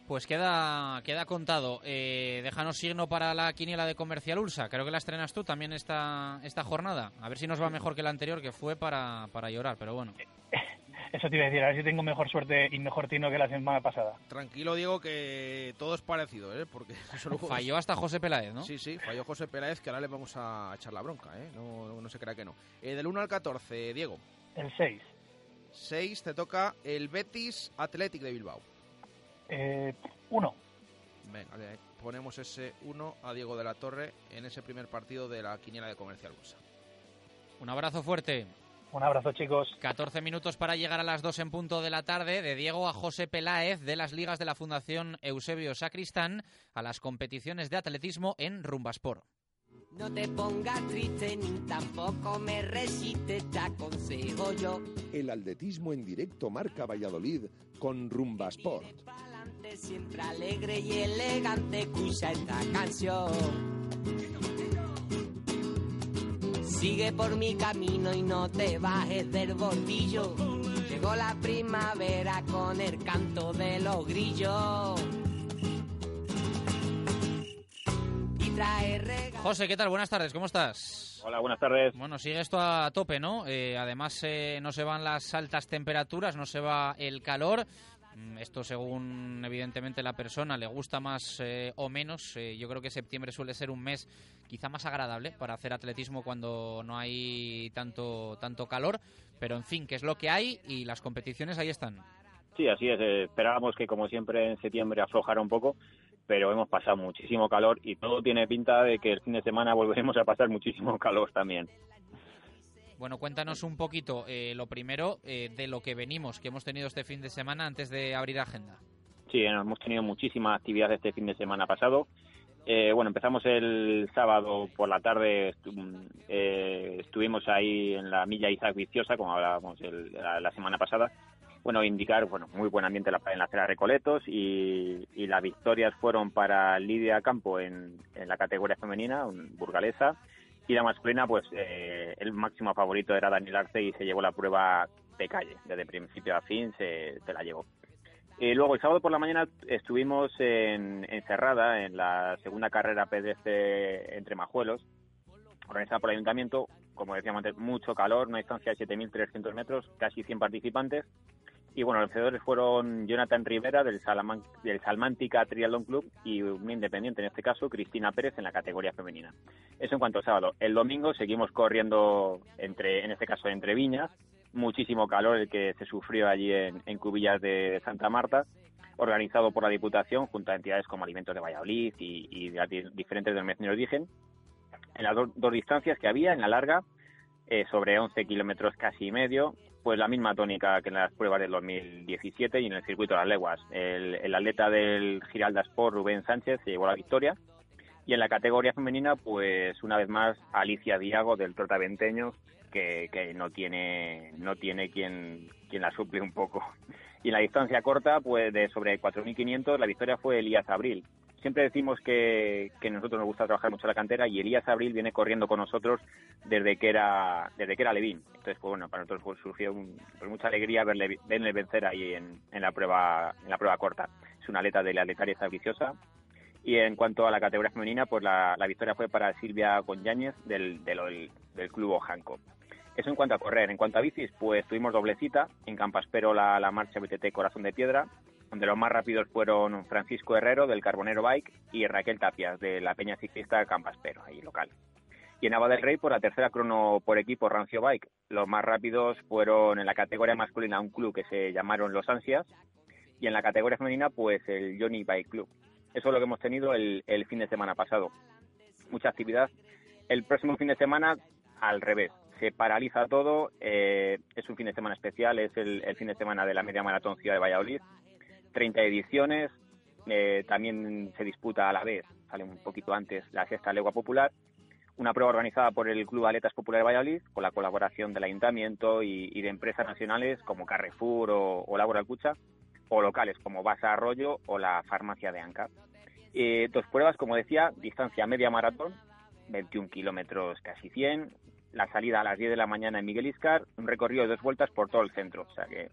Pues queda, queda contado. Eh, déjanos signo para la quiniela de Comercial Ulsa. Creo que la estrenas tú también esta, esta jornada. A ver si nos va mejor que la anterior, que fue para, para llorar, pero bueno. *laughs* Eso te iba a decir, a ver si tengo mejor suerte y mejor tino que la semana pasada. Tranquilo, Diego, que todo es parecido, ¿eh? Porque *laughs* Falló hasta José Peláez, ¿no? Sí, sí, falló José Peláez, que ahora le vamos a echar la bronca, ¿eh? No, no se crea que no. Eh, del 1 al 14, Diego. El 6. 6 te toca el Betis Athletic de Bilbao. Eh, uno. Venga, le ponemos ese 1 a Diego de la Torre en ese primer partido de la quiniela de Comercial Bolsa. Un abrazo fuerte. Un abrazo, chicos. 14 minutos para llegar a las 2 en punto de la tarde. De Diego a José Peláez de las ligas de la Fundación Eusebio Sacristán a las competiciones de atletismo en Rumbasport. No te pongas triste ni tampoco me resistes, te aconsejo yo. El atletismo en directo marca Valladolid con Rumbasport. Pa'lante, siempre alegre y elegante, escucha esta canción. Sigue por mi camino y no te bajes del bordillo. Llegó la primavera con el canto de los grillos. Y trae regalos. José, ¿qué tal? Buenas tardes, ¿cómo estás? Hola, buenas tardes. Bueno, sigue esto a tope, ¿no? Eh, además, eh, no se van las altas temperaturas, no se va el calor. Mm, Esto según evidentemente la persona le gusta más eh, o menos. Eh, yo creo que septiembre suele ser un mes quizá más agradable para hacer atletismo cuando no hay tanto, tanto calor. Pero en fin, que es lo que hay y las competiciones ahí están. Sí, así es. eh, Esperábamos que, como siempre, en septiembre aflojara un poco, pero hemos pasado muchísimo calor y todo tiene pinta de que el fin de semana volveremos a pasar muchísimo *laughs* calor también. Bueno, cuéntanos un poquito, eh, lo primero, eh, de lo que venimos, que hemos tenido este fin de semana antes de abrir agenda. Sí, eh, hemos tenido muchísima actividad este fin de semana pasado. Eh, bueno, empezamos el sábado por la tarde, estu- eh, estuvimos ahí en la milla Isaac Viciosa, como hablábamos el- la, semana pasada. Bueno, indicar, bueno, muy buen ambiente en la, acera Recoletos y, y las victorias fueron para Lidia Campo en la categoría femenina, un- burgalesa, y la masculina, pues eh, el máximo favorito era Daniel Arce y se llevó la prueba de calle, desde principio a fin se, se la llevó. Eh, luego, el sábado por la mañana estuvimos en, en Cerrada, en la segunda carrera pedestre entre Majuelos, organizada por el Ayuntamiento. Como decíamos antes, mucho calor, una distancia de 7.300 metros, casi 100 participantes. Y bueno, los vencedores fueron Jonathan Rivera del, Salaman- del Salmántica Triathlon Club y un independiente, en este caso, Cristina Pérez en la categoría femenina. Eso en cuanto al sábado. El domingo seguimos corriendo, entre, en este caso, entre viñas. Muchísimo calor el que se sufrió allí en, Cubillas de Santa Marta, organizado por la Diputación junto a entidades como Alimentos de Valladolid y, y las di- diferentes denominaciones de origen. En las do- dos distancias que había, en la larga, eh, sobre 11 kilómetros casi y medio, pues la misma tónica que en las pruebas del 2017 y en el circuito de las leguas. El, el atleta del Giralda Sport, Rubén Sánchez, se llevó la victoria. Y en la categoría femenina, pues una vez más, Alicia Diago del Trotaventeño, que, que no tiene no tiene quien, quien la suple un poco. *laughs* Y en la distancia corta, pues de sobre 4.500, la victoria fue Elías Abril. Siempre decimos que, que nosotros nos gusta trabajar mucho la cantera y Elías Abril viene corriendo con nosotros desde que era desde que era Levín. Entonces, pues bueno, para nosotros surgió un- pues, mucha alegría verle, verle vencer ahí en, en la prueba en la prueba corta. Es una atleta de la atletaria viciosa. Y en cuanto a la categoría femenina, pues la, la victoria fue para Silvia Gonyañez del, del, del club Ojanco. Eso en cuanto a correr. En cuanto a bicis, pues tuvimos doblecita. En Campaspero la, la marcha BTT Corazón de Piedra, donde los más rápidos fueron Francisco Herrero del Carbonero Bike y Raquel Tapias de la Peña Ciclista Campaspero, ahí local. Y en Nava del Rey, por la tercera crono por equipo Rancio Bike. Los más rápidos fueron en la categoría masculina un club que se llamaron Los Ansias y en la categoría femenina pues el Johnny Bike Club. Eso es lo que hemos tenido el, el fin de semana pasado. Mucha actividad. El próximo fin de semana al revés. Se paraliza todo. eh, es un fin de semana especial. Es el, el fin de semana de la media maratón Ciudad de Valladolid. 30 ediciones. eh, también se disputa a la vez, sale un poquito antes, la sexta legua popular, una prueba organizada por el Club Aletas Popular de Valladolid con la colaboración del Ayuntamiento y, y de empresas nacionales como Carrefour o, o Laboral Cucha o locales como Basa Arroyo o la Farmacia de Anca. Eh, dos pruebas, como decía, distancia media maratón, 21 kilómetros casi 100, la salida a las 10 de la mañana en Miguel Iscar, un recorrido de dos vueltas por todo el centro. O sea que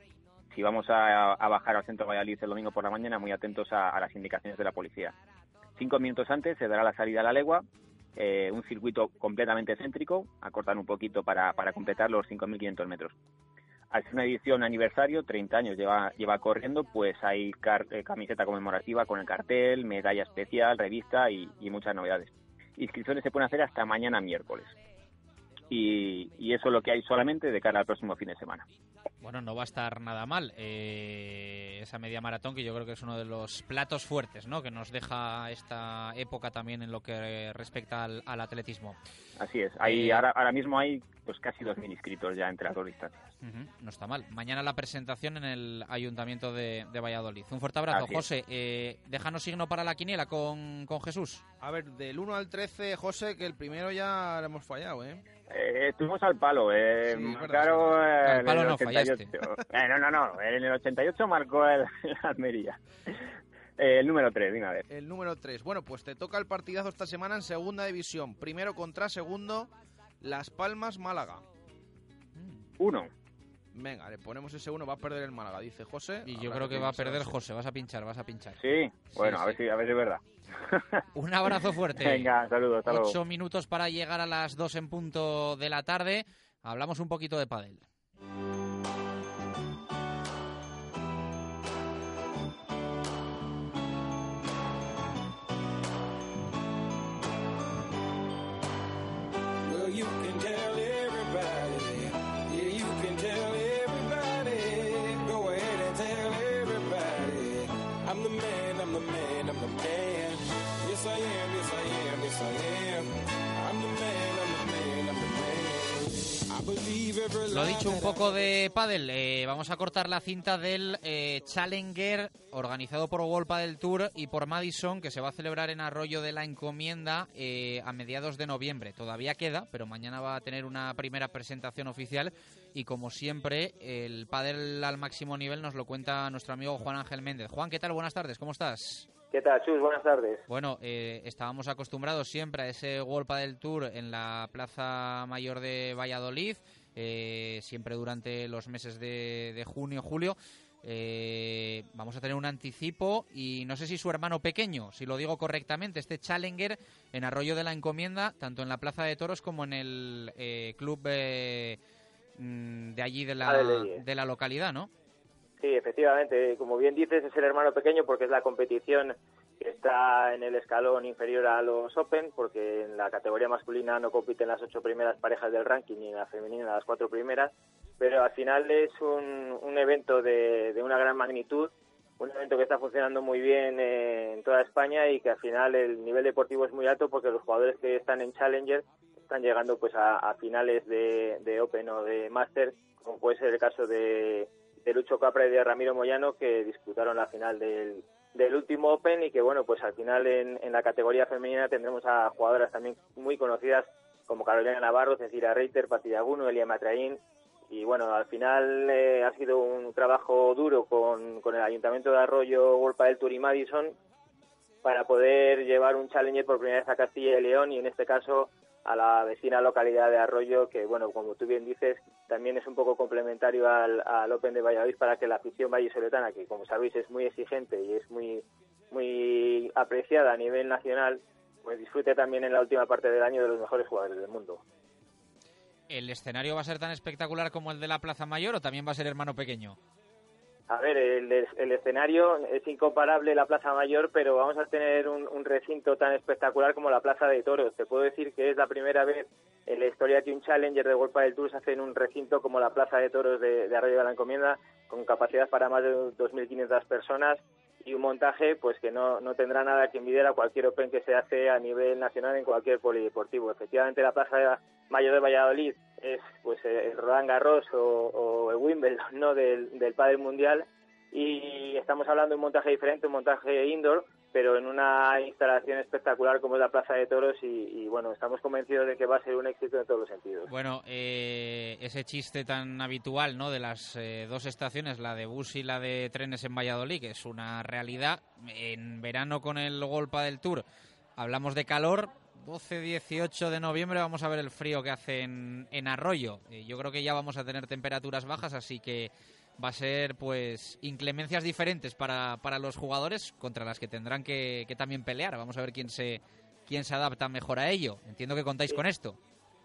si vamos a, bajar al centro de Valladolid el domingo por la mañana, muy atentos a, las indicaciones de la policía. Cinco minutos antes se dará la salida a la legua, eh, un circuito completamente céntrico, acortan un poquito para, completar los 5.500 metros. Al ser una edición aniversario, 30 años lleva, corriendo, pues hay eh, camiseta conmemorativa con el cartel, medalla especial, revista y muchas novedades. Inscripciones se pueden hacer hasta mañana miércoles. Y, y eso es lo que hay solamente de cara al próximo fin de semana. Bueno, no va a estar nada mal eh, esa media maratón, que yo creo que es uno de los platos fuertes ¿no? que nos deja esta época también en lo que respecta al, al atletismo. Así es. Hay, Eh, ahora, ahora mismo hay pues casi 2.000 inscritos ya entre las dos distancias. Ujú, no está mal. Mañana la presentación en el Ayuntamiento de, de Valladolid. Un fuerte abrazo. Así. José, eh, déjanos signo para la quiniela con, con Jesús. A ver, del 1 al 13, José, que el primero ya lo hemos fallado, ¿eh? Eh, estuvimos al palo, eh, Sí, verdad, en palo el no 88. Eh, no, no, no, en el 88 marcó el, *laughs* el Almería. Eh, el número 3, dime a ver. El número 3. Bueno, pues te toca el partidazo esta semana en segunda división. Primero contra segundo, Las Palmas, Málaga. Uno. Venga, le ponemos ese uno, va a perder el Málaga, dice José. Y yo creo que va a perder. José. Vas a pinchar, vas a pinchar. Sí, bueno, Sí, a, ver sí. Si, a ver si es verdad. Un abrazo fuerte. Venga, saludos, hasta luego. Ocho minutos para llegar a las dos en punto de la tarde. Hablamos un poquito de pádel. Lo dicho, un poco de pádel. Eh, vamos a cortar la cinta del eh, Challenger organizado por World Padel Tour y por Madison, que se va a celebrar en Arroyo de la Encomienda eh, a mediados de noviembre. Todavía queda, pero mañana va a tener una primera presentación oficial y como siempre, el pádel al máximo nivel nos lo cuenta nuestro amigo Juan Ángel Méndez. Juan, ¿qué tal? Buenas tardes, ¿cómo estás? ¿Qué tal, Chus? Buenas tardes. Bueno, eh, estábamos acostumbrados siempre a ese World Padel Tour en la Plaza Mayor de Valladolid, eh, siempre durante los meses de, de junio, julio. Eh, vamos a tener un anticipo y no sé si su hermano pequeño, si lo digo correctamente, este Challenger en Arroyo de la Encomienda, tanto en la Plaza de Toros como en el eh, club eh, mm, de allí de la, de la localidad, ¿no? Sí, efectivamente, como bien dices, es el hermano pequeño porque es la competición está en el escalón inferior a los Open, porque en la categoría masculina no compiten las ocho primeras parejas del ranking ni en la femenina las cuatro primeras, pero al final es un, evento de, de una gran magnitud, un evento que está funcionando muy bien en toda España y que al final el nivel deportivo es muy alto porque los jugadores que están en Challenger están llegando pues a, finales de, Open o de Master, como puede ser el caso de Lucho Capra y de Ramiro Moyano que disputaron la final del, del último Open y que bueno pues al final en, en la categoría femenina tendremos a jugadoras también muy conocidas como Carolina Navarro, Cecilia Reiter, Patilla Guno, Elia Matraín. Y bueno al final eh, ha sido un trabajo duro con, con el Ayuntamiento de Arroyo, Golpa del Tour y Madison para poder llevar un Challenger por primera vez a Castilla y León y en este caso a la vecina localidad de Arroyo, que bueno, como tú bien dices, también es un poco complementario al, al Open de Valladolid para que la afición vallisoletana, que como sabéis es muy exigente y es muy muy apreciada a nivel nacional, pues disfrute también en la última parte del año de los mejores jugadores del mundo. ¿El escenario va a ser tan espectacular como el de la Plaza Mayor o también va a ser hermano pequeño? A ver, el, escenario es incomparable la Plaza Mayor, pero vamos a tener un, un, recinto tan espectacular como la Plaza de Toros. Te puedo decir que es la primera vez la historia que un Challenger de World del Tour se hace en un recinto como la Plaza de Toros de, de Arroyo de la Encomienda, con capacidad para más de 2.500 personas y un montaje pues que no, no tendrá nada que envidiar a cualquier Open que se hace a nivel nacional en cualquier polideportivo. Efectivamente, la Plaza Mayor de Valladolid es pues el Roland Garros o, el Wimbledon no del, del mundial y estamos hablando de un montaje diferente, un montaje indoor, pero en una instalación espectacular como es la Plaza de Toros y, bueno, estamos convencidos de que va a ser un éxito en todos los sentidos. Bueno, eh, ese chiste tan habitual ¿no? de las eh, dos estaciones, la de bus y la de trenes en Valladolid, que es una realidad. En verano con el Golpa del Tour hablamos de calor, 12-18 de noviembre vamos a ver el frío que hace en, en Arroyo. Eh, yo creo que ya vamos a tener temperaturas bajas, así que va a ser pues inclemencias diferentes para, para los jugadores contra las que tendrán que, también pelear. Vamos a ver quién se, quién se adapta mejor a ello. Entiendo que contáis con esto.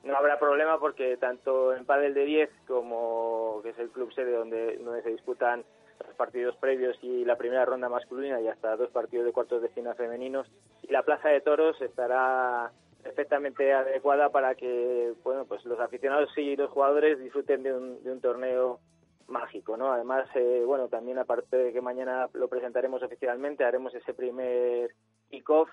No habrá problema porque tanto en Padel de 10 como que es el club sede donde, donde se disputan los partidos previos y la primera ronda masculina y hasta dos partidos de cuartos de final femeninos y la plaza de toros estará perfectamente adecuada para que bueno pues los aficionados y los jugadores disfruten de un, de un torneo mágico, ¿no? Además, eh, bueno, también aparte de que mañana lo presentaremos oficialmente, haremos ese primer kick-off,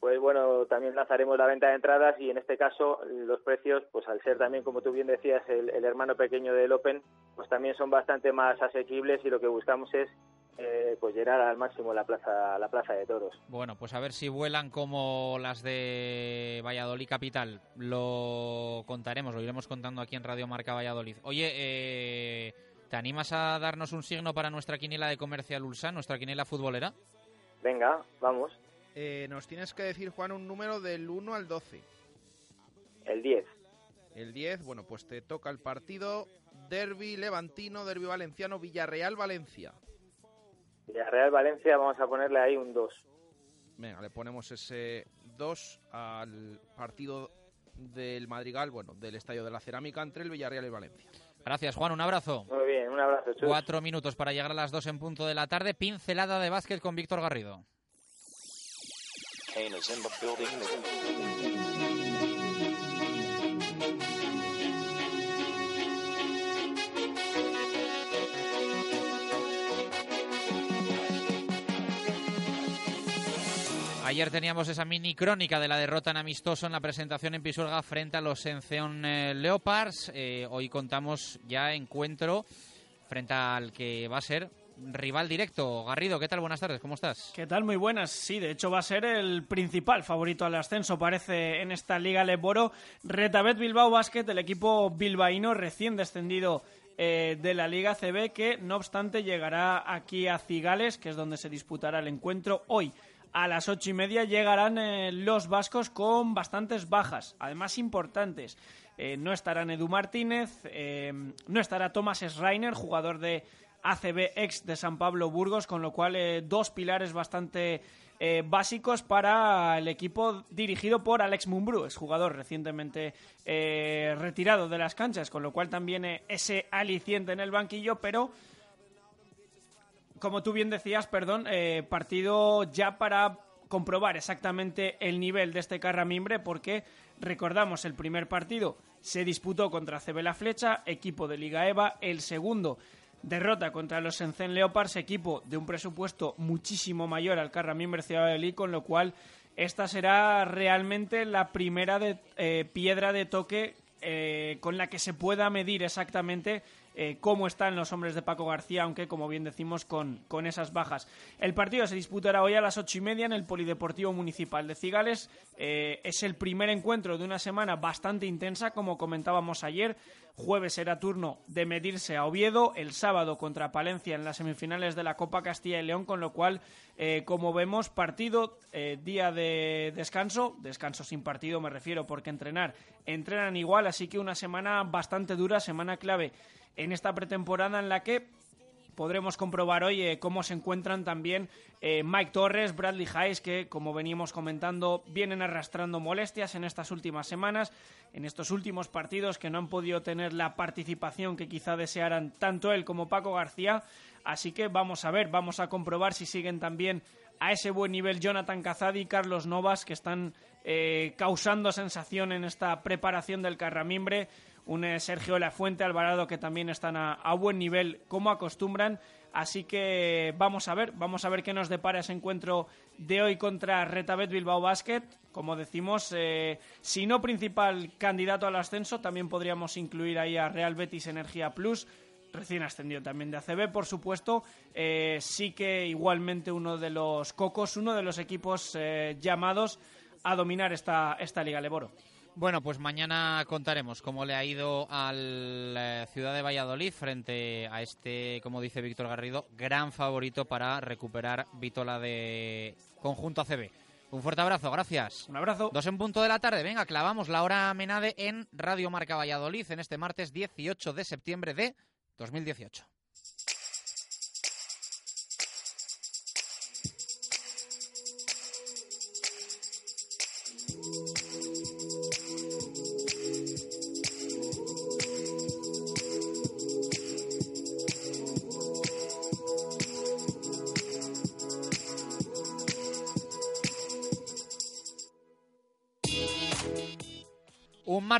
pues bueno, también lanzaremos la venta de entradas y en este caso los precios, pues al ser también, como tú bien decías, el, hermano pequeño del Open, pues también son bastante más asequibles y lo que buscamos es eh, pues llenar al máximo la plaza la plaza de toros. Bueno, pues a ver si vuelan como las de Valladolid Capital. Lo contaremos, lo iremos contando aquí en Radio Marca Valladolid. Oye, eh, ¿Te animas a darnos un signo para nuestra quiniela de Comercial Ulsan, nuestra quiniela futbolera? Venga, vamos. Eh, nos tienes que decir, Juan, un número del 1 al 12. El 10. El 10, bueno, pues te toca el partido Derby Levantino, Derby Valenciano, Villarreal Valencia. Villarreal Valencia, vamos a ponerle ahí un 2. Venga, le ponemos ese 2 al partido del Madrigal, bueno, del Estadio de la Cerámica entre el Villarreal y Valencia. Gracias, Juan. Un abrazo. Muy bien, un abrazo. Cuatro minutos para llegar a las dos en punto de la tarde. Pincelada de básquet con Víctor Garrido. Ayer teníamos esa mini crónica de la derrota en amistoso en la presentación en Pisuerga frente a los Enceon eh, Leopards. Eh, hoy contamos ya encuentro frente al que va a ser rival directo. Garrido, ¿qué tal? Buenas tardes, ¿cómo estás? ¿Qué tal? Muy buenas. Sí, de hecho va a ser el principal favorito al ascenso, parece, en esta Liga Leboro. Retabet Bilbao Basket, el equipo bilbaíno recién descendido eh, de la Liga CB, que no obstante llegará aquí a Cigales, que es donde se disputará el encuentro hoy a las ocho y media llegarán eh, los vascos con bastantes bajas, además importantes. Eh, no estarán Edu Martínez, eh, no estará Thomas Schreiner, jugador de ACB ex de San Pablo Burgos, con lo cual dos pilares bastante básicos para el equipo dirigido por Alex Mumbrú, es jugador recientemente retirado de las canchas, con lo cual también ese aliciente en el banquillo, pero como tú bien decías, perdón, eh, partido ya para comprobar exactamente el nivel de este Carramimbre, porque recordamos el primer partido se disputó contra CB La Flecha, equipo de Liga EVA, el segundo derrota contra los Encen Leopards, equipo de un presupuesto muchísimo mayor al Carramimbre Ciudad con lo cual esta será realmente la primera de, eh, piedra de toque eh, con la que se pueda medir exactamente eh, cómo están los hombres de Paco García, aunque como bien decimos con, con esas bajas. El partido se disputará hoy a las ocho y media en el Polideportivo Municipal de Cigales. Eh, es el primer encuentro de una semana bastante intensa, como comentábamos ayer. Jueves será turno de medirse a Oviedo, el sábado contra Palencia en las semifinales de la Copa Castilla y León, con lo cual, eh, como vemos, partido, día de descanso, descanso sin partido me refiero porque entrenar, entrenan igual, así que una semana bastante dura, semana clave en esta pretemporada en la que podremos comprobar hoy cómo se encuentran también eh, Mike Torres, Bradley Hayes, que como veníamos comentando vienen arrastrando molestias en estas últimas semanas, en estos últimos partidos que no han podido tener la participación que quizá desearan tanto él como Paco García. Así que vamos a ver, vamos a comprobar si siguen también a ese buen nivel Jonathan Cazadi y Carlos Novas, que están eh, causando sensación en esta preparación del Carramimbre un eh, Sergio Lafuente, Alvarado, que también están a, buen nivel como acostumbran. Así que vamos a ver, vamos a ver qué nos depara ese encuentro de hoy contra Retabet Bilbao Basket. Como decimos, eh, si no principal candidato al ascenso, también podríamos incluir ahí a Real Betis Energía Plus. recién ascendido también de ACB, por supuesto, eh, sí que igualmente uno de los cocos, uno de los equipos eh, llamados a dominar esta, esta Liga Leboro. Bueno, pues mañana contaremos cómo le ha ido al eh, Ciudad de Valladolid frente a este, como dice Víctor Garrido, gran favorito para recuperar Vitola de conjunto ACB. Un fuerte abrazo, gracias. Un abrazo. Dos en punto de la tarde. Venga, clavamos la hora Menade en Radio Marca Valladolid en este martes 18 de septiembre de 2018.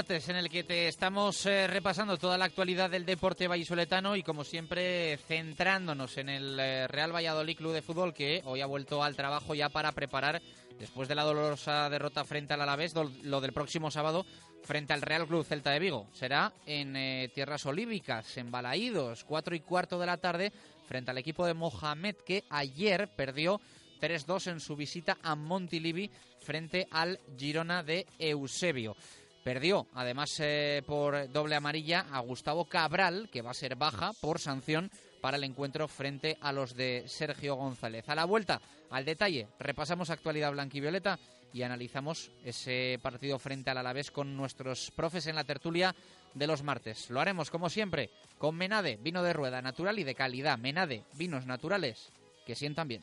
Martes en el que te estamos eh, repasando toda la actualidad del deporte vallisoletano y como siempre centrándonos en el eh, Real Valladolid Club de Fútbol que hoy ha vuelto al trabajo ya para preparar después de la dolorosa derrota frente al Alavés lo del próximo sábado frente al Real Club Celta de Vigo. Será en eh, tierras olívicas, en Balaídos, cuatro y cuarto de la tarde frente al equipo de Mohamed que ayer perdió 3-2 en su visita a Montilivi frente al Girona de Eusebio. Perdió, además eh, por doble amarilla, a Gustavo Cabral, que va a ser baja por sanción para el encuentro frente a los de Sergio González. A la vuelta, al detalle, repasamos actualidad blanquivioleta y analizamos ese partido frente al Alavés con nuestros profes en la tertulia de los martes. Lo haremos, como siempre, con Menade, vino de rueda natural y de calidad. Menade, vinos naturales que sientan bien.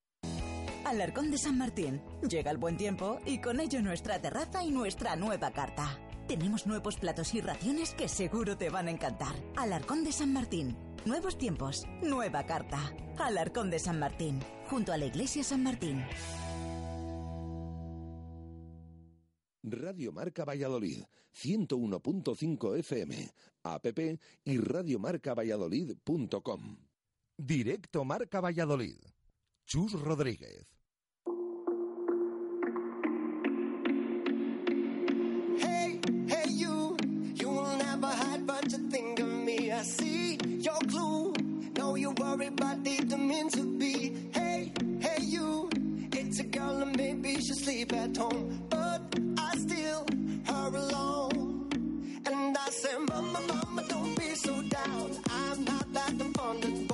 Alarcón de San Martín. Llega el buen tiempo y con ello nuestra terraza y nuestra nueva carta. Tenemos nuevos platos y raciones que seguro te van a encantar. Alarcón de San Martín. Nuevos tiempos, nueva carta. Alarcón de San Martín, junto a la iglesia San Martín. Radio Marca Valladolid, 101.5 FM, app y radiomarcavalladolid.com. Directo Marca Valladolid. Chus Rodríguez. Worry, but didn't mean to be. Hey, hey, you, it's a girl and maybe she sleep at home, but I still her alone. And I said, Mama, Mama, don't be so down. I'm not that fond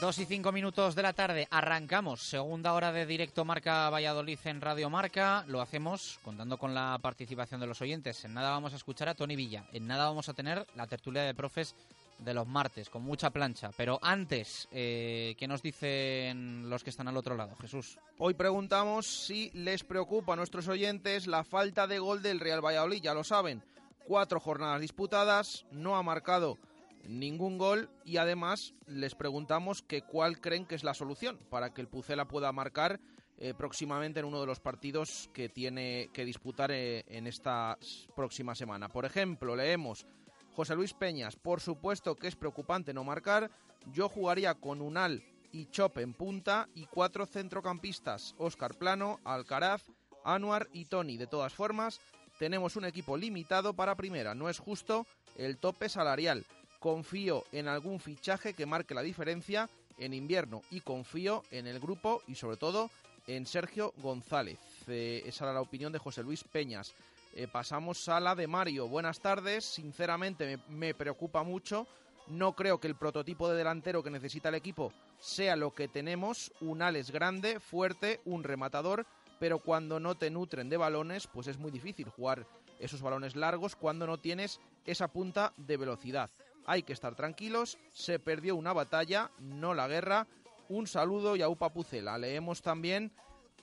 Dos y cinco minutos de la tarde, arrancamos. Segunda hora de directo Marca Valladolid en Radio Marca. Lo hacemos contando con la participación de los oyentes. En nada vamos a escuchar a Tony Villa. En nada vamos a tener la tertulia de profes de los martes, con mucha plancha. Pero antes, eh, ¿qué nos dicen los que están al otro lado, Jesús? Hoy preguntamos si les preocupa a nuestros oyentes la falta de gol del Real Valladolid. Ya lo saben, cuatro jornadas disputadas, no ha marcado ningún gol y además les preguntamos que cuál creen que es la solución para que el Pucela pueda marcar eh, próximamente en uno de los partidos que tiene que disputar eh, en esta próxima semana. Por ejemplo, leemos José Luis Peñas, por supuesto que es preocupante no marcar, yo jugaría con Unal y Chop en punta y cuatro centrocampistas, Oscar Plano, Alcaraz, Anuar y Tony. De todas formas, tenemos un equipo limitado para primera, no es justo el tope salarial confío en algún fichaje que marque la diferencia en invierno y confío en el grupo y sobre todo en Sergio González. Eh, esa era la opinión de José Luis Peñas. Eh, pasamos a la de Mario. Buenas tardes. Sinceramente me, me, preocupa mucho. No creo que el prototipo de delantero que necesita el equipo sea lo que tenemos. Un Alex grande, fuerte, un rematador. Pero cuando no te nutren de balones, pues es muy difícil jugar esos balones largos cuando no tienes esa punta de velocidad. Hay que estar tranquilos, se perdió una batalla, no la guerra. Un saludo y a Upa Pucela. Leemos también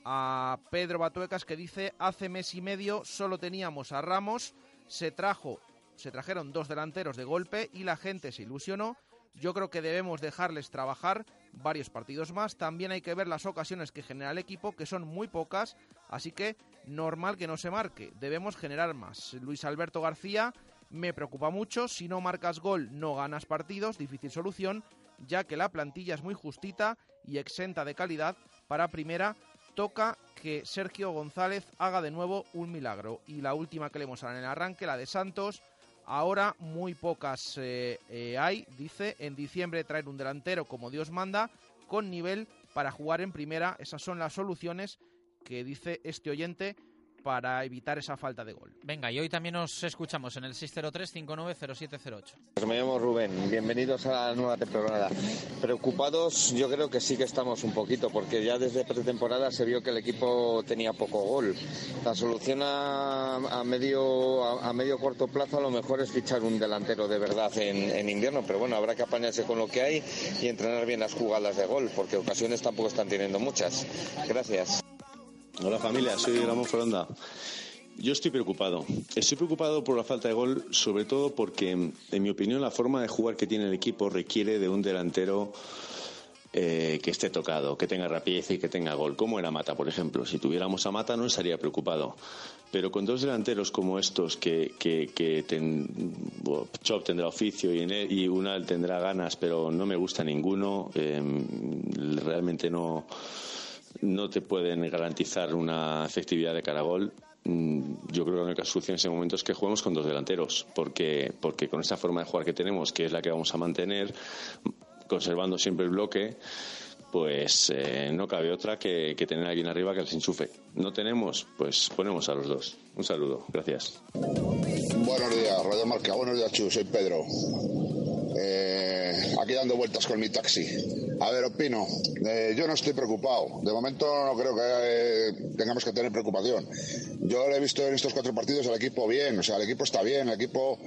a Pedro Batuecas que dice, hace mes y medio solo teníamos a Ramos, se trajo, se trajeron dos delanteros de golpe y la gente se ilusionó. Yo creo que debemos dejarles trabajar varios partidos más. También hay que ver las ocasiones que genera el equipo, que son muy pocas, así que normal que no se marque. Debemos generar más. Luis Alberto García me preocupa mucho, si no marcas gol no ganas partidos, difícil solución, ya que la plantilla es muy justita y exenta de calidad. Para primera toca que Sergio González haga de nuevo un milagro. Y la última que le hemos en el arranque, la de Santos, ahora muy pocas eh, eh, hay, dice, en diciembre traer un delantero como Dios manda, con nivel para jugar en primera. Esas son las soluciones que dice este oyente para evitar esa falta de gol. Venga, y hoy también nos escuchamos en el 603-590708. Pues me llamo Rubén, bienvenidos a la nueva temporada. Preocupados, yo creo que sí que estamos un poquito, porque ya desde pretemporada se vio que el equipo tenía poco gol. La solución a, medio, a, medio corto plazo a lo mejor es fichar un delantero de verdad en, en invierno, pero bueno, habrá que apañarse con lo que hay y entrenar bien las jugadas de gol, porque ocasiones tampoco están teniendo muchas. Gracias. Hola familia, soy Ramón Foronda. Yo estoy preocupado. Estoy preocupado por la falta de gol, sobre todo porque, en mi opinión, la forma de jugar que tiene el equipo requiere de un delantero eh, que esté tocado, que tenga rapidez y que tenga gol, como era Mata, por ejemplo. Si tuviéramos a Mata no estaría preocupado. Pero con dos delanteros como estos, que, Chop tendrá oficio y, y Unal tendrá ganas, pero no me gusta ninguno, eh, realmente no no te pueden garantizar una efectividad de cara gol. Mm, yo creo que la única solución en ese momento es que juguemos con dos delanteros, porque, porque con esa forma de jugar que tenemos, que es la que vamos a mantener, conservando siempre el bloque, pues eh, no cabe otra que, tener a alguien arriba que les enchufe. No tenemos, pues ponemos a los dos. Un saludo, gracias. Buenos días, Radio Marca. Buenos días, Chu. Soy Pedro. Eh, aquí dando vueltas con mi taxi. A ver, opino. Eh, yo no estoy preocupado. De momento no creo que eh, tengamos que tener preocupación. Yo lo he visto en estos cuatro partidos el equipo bien. O sea, el equipo está bien, el equipo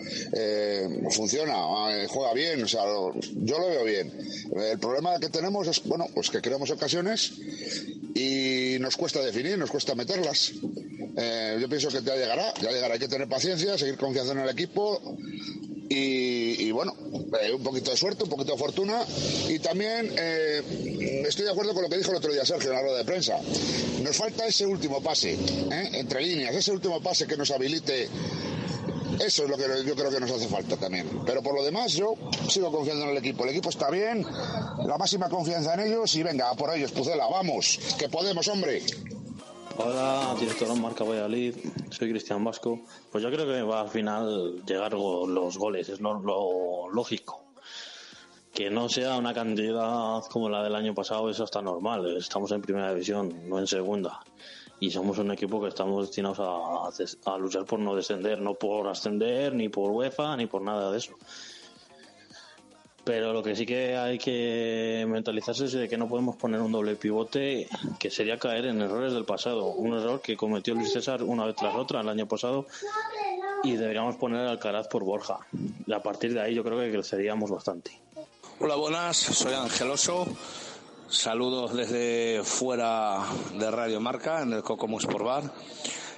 funciona, juega bien. O sea, yo lo veo bien. El problema que tenemos es, bueno, pues que creamos ocasiones y nos cuesta definir, nos cuesta meterlas. yo pienso que ya llegará, ya llegará. Hay que tener paciencia, seguir confiando en el equipo y, bueno, eh, un poquito de suerte, un poquito de fortuna y también eh, estoy de acuerdo con lo que dijo el otro día Sergio en la rueda de prensa. Nos falta ese último pase, ¿eh? entre líneas, ese último pase que nos habilite eso es lo que yo creo que nos hace falta también. Pero por lo demás, yo sigo confiando en el equipo. El equipo está bien, la máxima confianza en ellos y venga, por ellos, Pucela, vamos, que podemos, hombre. Hola, director Marca Valladolid, soy Cristian Vasco. Pues yo creo que va al final llegar los goles, es lo, lógico. Que no sea una cantidad como la del año pasado, eso está normal. Estamos en primera división, no en segunda. Y somos un equipo que estamos destinados a luchar por no descender, no por ascender, ni por UEFA, ni por nada de eso. Pero lo que sí que hay que mentalizarse es de que no podemos poner un doble pivote que sería caer en errores del pasado. Un error que cometió Luis César una vez tras otra el año pasado y deberíamos poner Alcaraz por Borja. A partir de ahí yo creo que creceríamos bastante. Hola, buenas, soy Angeloso. Saludos desde fuera de Radio Marca, en el Cocomo Sport Bar.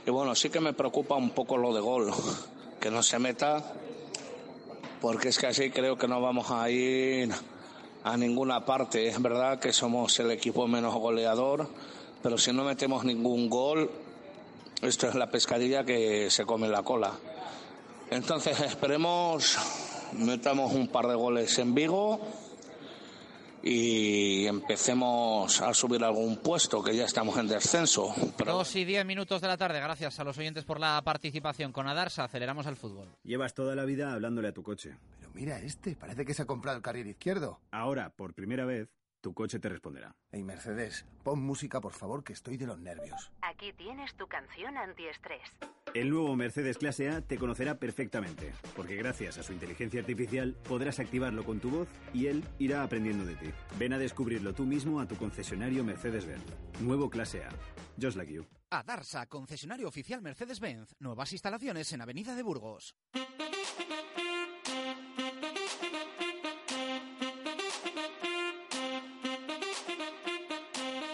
Y bueno, sí que me preocupa un poco lo de gol, que no se meta, porque es que así creo que no vamos a ir a ninguna parte. Es verdad que somos el equipo menos goleador, pero si no metemos ningún gol, esto es la pescadilla que se come la cola. Entonces esperemos, metamos un par de goles en Vigo y empecemos a subir algún puesto, que ya estamos en descenso. Pero Dos y diez minutos de la tarde. Gracias a los oyentes por la participación. Con Adarsa aceleramos al fútbol. Llevas toda la vida hablándole a tu coche. Pero mira este, parece que se ha comprado el carril izquierdo. Ahora, por primera vez, tu coche te responderá. Ey, Mercedes, pon música, por favor, que estoy de los nervios. Aquí tienes tu canción antiestrés. El nuevo Mercedes Clase A te conocerá perfectamente, porque gracias a su inteligencia artificial podrás activarlo con tu voz y él irá aprendiendo de ti. Ven a descubrirlo tú mismo a tu concesionario Mercedes-Benz. Nuevo Clase A. Just like you. Adarsa, concesionario oficial Mercedes-Benz. Nuevas instalaciones en Avenida de Burgos.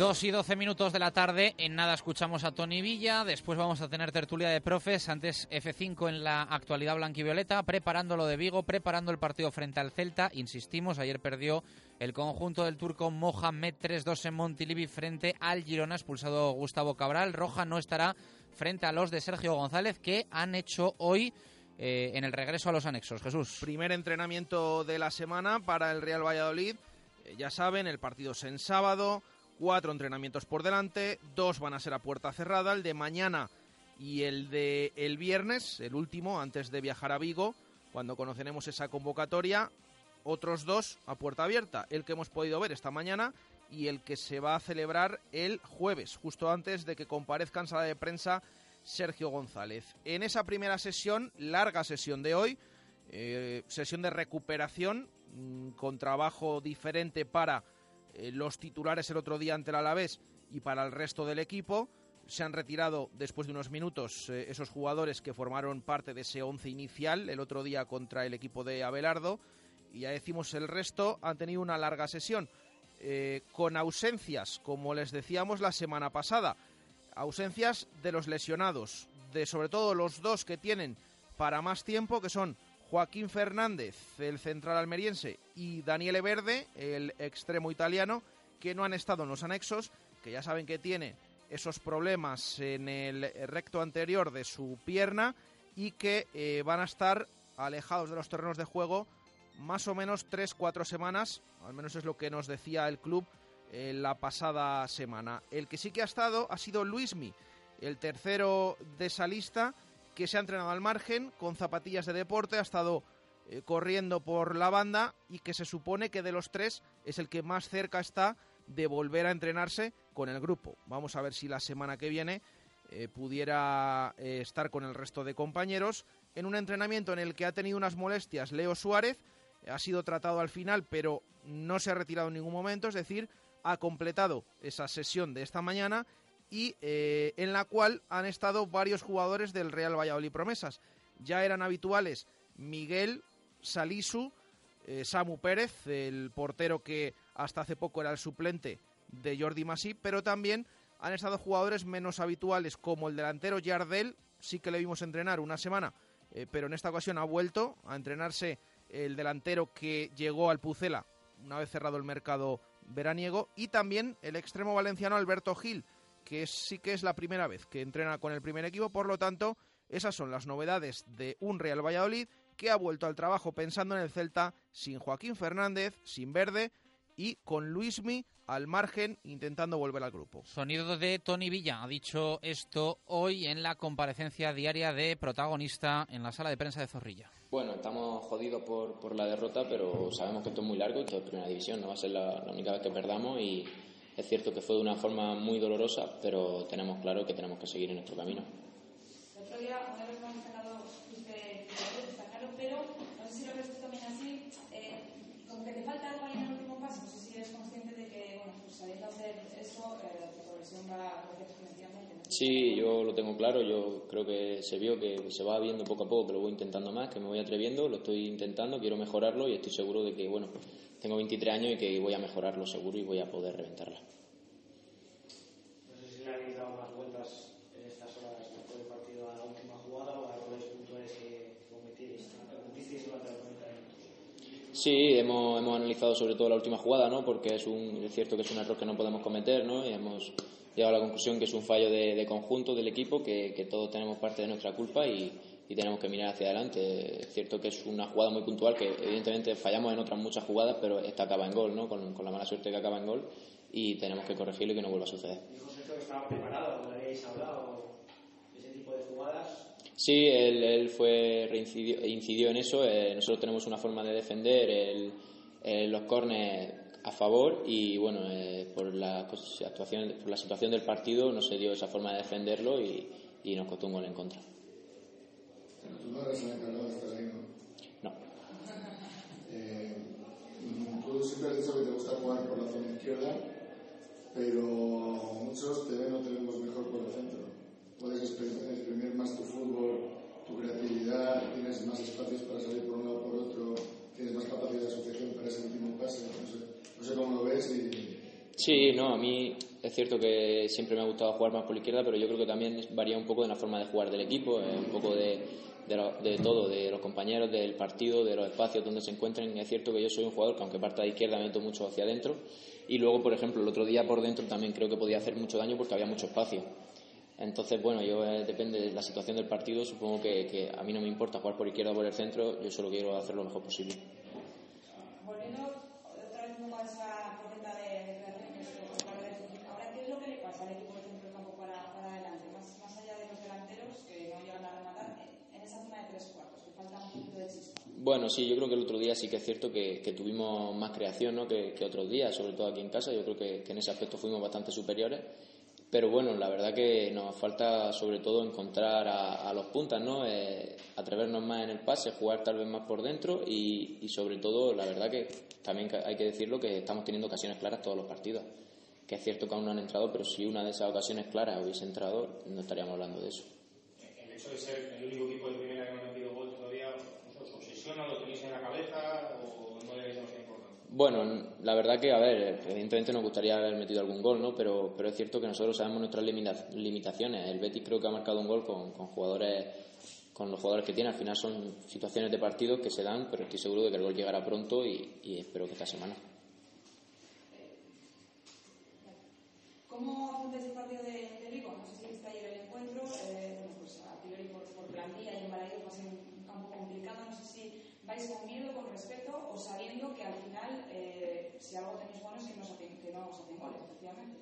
Dos y doce minutos de la tarde, en nada escuchamos a Tony Villa, después vamos a tener tertulia de profes, antes F5 en la actualidad blanquivioleta, preparando lo de Vigo, preparando el partido frente al Celta, insistimos, ayer perdió el conjunto del turco Mohamed 3-2 en Montilivi frente al Girona, expulsado Gustavo Cabral, Roja no estará frente a los de Sergio González que han hecho hoy eh, en el regreso a los anexos. Jesús. Primer entrenamiento de la semana para el Real Valladolid, Eh, ya saben, el partido es en sábado, cuatro entrenamientos por delante, dos van a ser a puerta cerrada, el de mañana y el de el viernes, el último, antes de viajar a Vigo, cuando conoceremos esa convocatoria, otros dos a puerta abierta, el que hemos podido ver esta mañana y el que se va a celebrar el jueves, justo antes de que comparezca en sala de prensa Sergio González. En esa primera sesión, larga sesión de hoy, eh, sesión de recuperación mm, con trabajo diferente para eh, los titulares el otro día ante el Alavés y para el resto del equipo. Se han retirado después de unos minutos eh, esos jugadores que formaron parte de ese once inicial el otro día contra el equipo de Abelardo. Y ya decimos, el resto han tenido una larga sesión eh, con ausencias, como les decíamos la semana pasada. Ausencias de los lesionados, de sobre todo los dos que tienen para más tiempo, que son Joaquín Fernández, el central almeriense, y Daniele Verde, el extremo italiano, que no han estado en los anexos, que ya saben que tiene esos problemas en el recto anterior de su pierna y que eh, van a estar alejados de los terrenos de juego más o menos 3-4 semanas, al menos es lo que nos decía el club eh, la pasada semana. El que sí que ha estado ha sido Luismi, el tercero de esa lista, que se ha entrenado al margen con zapatillas de deporte, ha estado eh, corriendo por la banda y que se supone que de los tres es el que más cerca está de volver a entrenarse con el grupo. Vamos a ver si la semana que viene eh, pudiera eh, estar con el resto de compañeros en un entrenamiento en el que ha tenido unas molestias Leo Suárez, ha sido tratado al final pero no se ha retirado en ningún momento, es decir, ha completado esa sesión de esta mañana y eh, en la cual han estado varios jugadores del Real Valladolid Promesas. Ya eran habituales Miguel, Salisu, eh, Samu Pérez, el portero que hasta hace poco era el suplente de Jordi Masí, pero también han estado jugadores menos habituales como el delantero Yardel, sí que le vimos entrenar una semana, eh, pero en esta ocasión ha vuelto a entrenarse el delantero que llegó al Pucela una vez cerrado el mercado veraniego y también el extremo valenciano Alberto Gil, que sí que es la primera vez que entrena con el primer equipo, por lo tanto, esas son las novedades de un Real Valladolid que ha vuelto al trabajo pensando en el Celta sin Joaquín Fernández, sin Verde y con Luismi al margen intentando volver al grupo. Sonido de Tony Villa ha dicho esto hoy en la comparecencia diaria de protagonista en la sala de prensa de Zorrilla. Bueno, estamos jodidos por, por la derrota, pero sabemos que esto es muy largo y esto es primera división, no va a ser la, la única vez que perdamos y es cierto que fue de una forma muy dolorosa, pero tenemos claro que tenemos que seguir en nuestro camino. El otro día, una vez mencionado, fuiste jugador, está claro, pero no sé si lo ves tú también así, eh, como que te falta algo ahí en el último paso. No sé si eres consciente de que, bueno, pues sabiendo hacer eso, eh, tu progresión va a crecer exponencialmente. ¿no? Sí, yo lo tengo claro, yo creo que se vio que se va viendo poco a poco, que lo voy intentando más, que me voy atreviendo, lo estoy intentando, quiero mejorarlo y estoy seguro de que, bueno, tengo 23 años y que voy a mejorarlo seguro y voy a poder reventarla. No sé si le habéis dado más vueltas en estas horas después del partido a la última jugada o a errores puntuales que cometisteis durante los 90 minutos. Sí, hemos, hemos analizado sobre todo la última jugada, ¿no? Porque es, un, es cierto que es un error que no podemos cometer, ¿no? Y hemos llegado a la conclusión que es un fallo de, de conjunto del equipo, que, que todos tenemos parte de nuestra culpa y, y tenemos que mirar hacia adelante. Es cierto que es una jugada muy puntual, que evidentemente fallamos en otras muchas jugadas, pero esta acaba en gol, ¿no? Con, con la mala suerte que acaba en gol y tenemos que corregirlo y que no vuelva a suceder. Dijo Sergio que estaba preparado, ¿lo habéis hablado de ese tipo de jugadas? Sí, él, él fue reincidió, incidió en eso. Eh, nosotros tenemos una forma de defender el, el- los corners a favor y bueno, eh, por, la actuación, por la situación del partido no se dio esa forma de defenderlo y, y nos costó un gol en contra. Tú no eres el encargado de estar ahí, ¿no? Eh, tú siempre has dicho que te gusta jugar por la zona izquierda, pero muchos te ven o te vemos mejor por el centro. Puedes exprimir más tu fútbol, tu creatividad, tienes más espacios para salir por un lado o por otro, tienes más capacidad de asociación para ese último pase. No sé, no sé cómo lo ves y Sí, no, a mí es cierto que siempre me ha gustado jugar más por la izquierda, pero yo creo que también varía un poco de la forma de jugar del equipo, eh, un poco de, de, de todo, de los compañeros, del partido, de los espacios donde se encuentren. Es cierto que yo soy un jugador que aunque parta de izquierda me meto mucho hacia adentro y luego, por ejemplo, el otro día por dentro también creo que podía hacer mucho daño porque había mucho espacio. Entonces, bueno, yo eh, depende de la situación del partido, supongo que, que a mí no me importa jugar por izquierda o por el centro, yo solo quiero hacer lo mejor posible. Volviendo otra vez un poco a esa correta de, de creaciones que os acabo de decir, ahora, ¿qué es lo que le pasa al equipo de centro del campo para, para adelante? Más, más allá de los delanteros que no llegan a rematar, en esa zona de tres cuartos, que falta un poquito de chispa. Bueno, sí, yo creo que el otro día sí que es cierto que, que tuvimos más creación ¿no? que, que otros días, sobre todo aquí en casa. Yo creo que, en ese aspecto fuimos bastante superiores. Pero bueno, la verdad que nos falta sobre todo encontrar a, los puntas, ¿no? Eh, atrevernos más en el pase, jugar tal vez más por dentro y, sobre todo, la verdad que también hay que decirlo que estamos teniendo ocasiones claras todos los partidos. Que es cierto que aún no han entrado, pero si una de esas ocasiones claras hubiese entrado, no estaríamos hablando de eso. El hecho de ser el único equipo de primera que no ha metido gol todavía, ¿os obsesiona, lo tenéis en la cabeza o no le dais demasiada importancia? Bueno, la verdad que, a ver, evidentemente nos gustaría haber metido algún gol, ¿no? Pero, pero es cierto que nosotros sabemos nuestras limita- limitaciones. El Betis creo que ha marcado un gol con, con jugadores, con los jugadores que tiene. Al final son situaciones de partido que se dan, pero estoy seguro de que el gol llegará pronto y, y espero que esta semana. ¿Cómo afrontáis el partido de, de Vigo? No sé si viste ayer el encuentro, eh, bueno, pues a priori por, por plantilla y en Balaído va a ser un, un campo complicado. No sé si vais con miedo, con respeto o sabiendo que al final, eh, si algo tenéis bueno es que no os hacen, que no os hacen goles, efectivamente.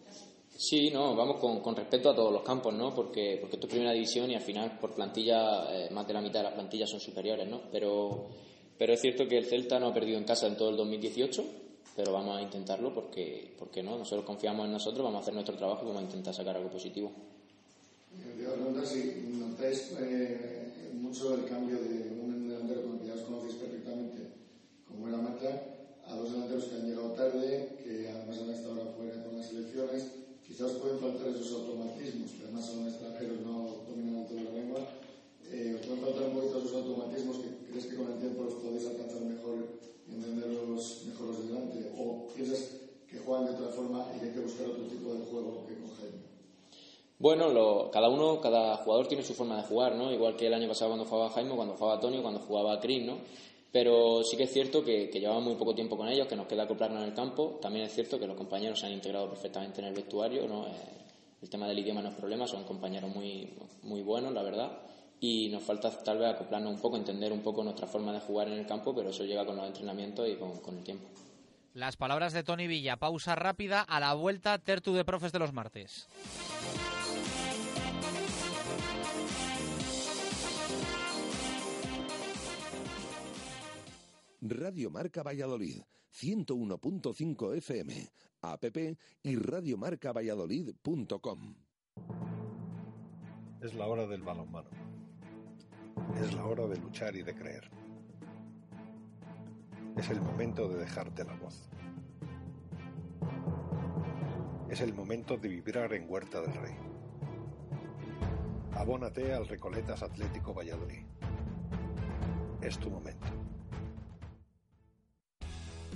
Sí, no, vamos con, con respeto a todos los campos, ¿no? Porque, porque esto es primera división y al final por plantilla, eh, más de la mitad de las plantillas son superiores, ¿no? Pero, pero es cierto que el Celta no ha perdido en casa en todo el 2018, pero vamos a intentarlo porque, porque no, nosotros confiamos en nosotros, vamos a hacer nuestro trabajo y vamos a intentar sacar algo positivo. A preguntar si notáis eh, mucho el cambio de un delantero con el que ya os conocéis perfectamente, como era Mata, a dos delanteros que han llegado tarde, que además han estado ahora fuera con las selecciones. Quizás pueden faltar esos automatismos, que además son extranjeros, no dominan toda la lengua. Eh, ¿os pueden faltar un poquito esos automatismos que crees que con el tiempo los podéis alcanzar mejor y entenderlos mejor los de delante? ¿O piensas que juegan de otra forma y que hay que buscar otro tipo de juego que con Jaime? Bueno, lo- cada uno, cada jugador tiene su forma de jugar, ¿no? Igual que el año pasado cuando jugaba Jaime, cuando jugaba Antonio, cuando jugaba Chris, ¿no? Pero sí que es cierto que, que llevamos muy poco tiempo con ellos, que nos queda acoplarnos en el campo. También es cierto que los compañeros se han integrado perfectamente en el vestuario, ¿no? Eh, el tema del idioma no es problema, son compañeros muy, muy buenos, la verdad. Y nos falta tal vez acoplarnos un poco, entender un poco nuestra forma de jugar en el campo, pero eso llega con los entrenamientos y con, con el tiempo. Las palabras de Tony Villa, pausa rápida, a la vuelta, Tertu de Profes de los martes. Radio Marca Valladolid, 101.5 FM, app y radiomarcavalladolid.com. Es la hora del balonmano. Es la hora de luchar y de creer. Es el momento de dejarte la voz. Es el momento de vibrar en Huerta del Rey. Abónate al Recoletas Atlético Valladolid. Es tu momento.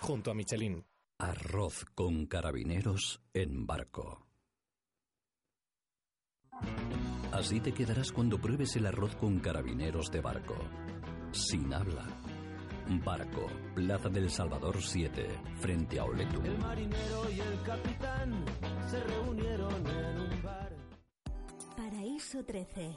Junto a Michelin. Arroz con carabineros en barco. Así te quedarás cuando pruebes el arroz con carabineros de barco. Sin habla. Barco, Plaza del Salvador 7, frente a Oletu. El marinero y el capitán se reunieron en un bar. Paraíso 13,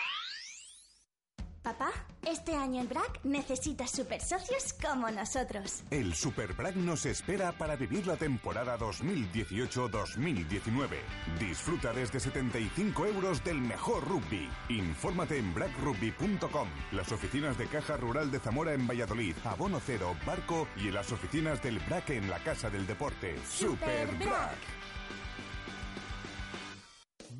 Papá, este año el BRAC necesita super socios como nosotros. El Super BRAC nos espera para vivir la temporada 2018-2019. Disfruta desde 75 euros del mejor rugby. Infórmate en brackrugby.com, las oficinas de Caja Rural de Zamora en Valladolid, Abono Cero, Barco y en las oficinas del BRAC en la Casa del Deporte. Super BRAC.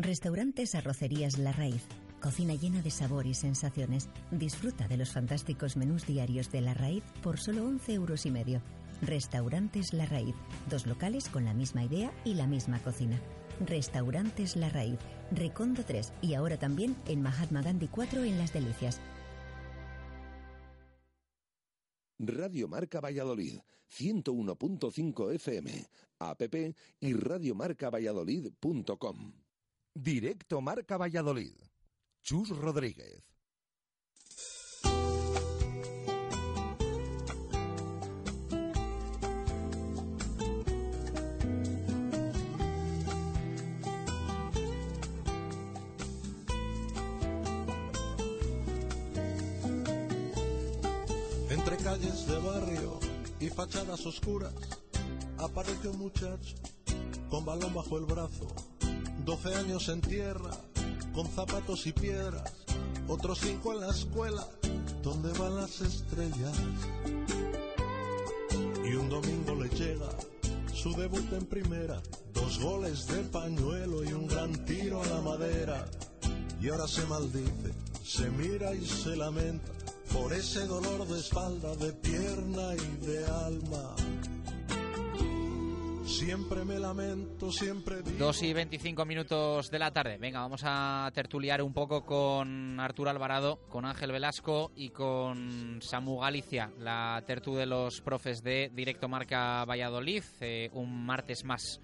Restaurantes Arrocerías La Raíz. Cocina llena de sabor y sensaciones. Disfruta de los fantásticos menús diarios de La Raíz por solo 11 euros y medio. Restaurantes La Raíz. Dos locales con la misma idea y la misma cocina. Restaurantes La Raíz. Recondo 3 y ahora también en Mahatma Gandhi 4 en Las Delicias. Radio Marca Valladolid, 101.5 FM, app y radiomarcavalladolid.com. Directo Marca Valladolid. Chus Rodríguez. Entre calles de barrio y fachadas oscuras, apareció un muchacho con balón bajo el brazo, 12 años en tierra, con zapatos y piedras, otros cinco en la escuela, donde van las estrellas. Y un domingo le llega su debut en primera, dos goles de pañuelo y un gran tiro a la madera. Y ahora se maldice, se mira y se lamenta por ese dolor de espalda, de pierna y de alma. Siempre me lamento, siempre digo... 2 y 25 minutos de la tarde. Venga, vamos a tertuliar un poco con Arturo Alvarado, con Ángel Velasco y con Samu Galicia, la tertu de los profes de Directo Marca Valladolid, eh, un martes más.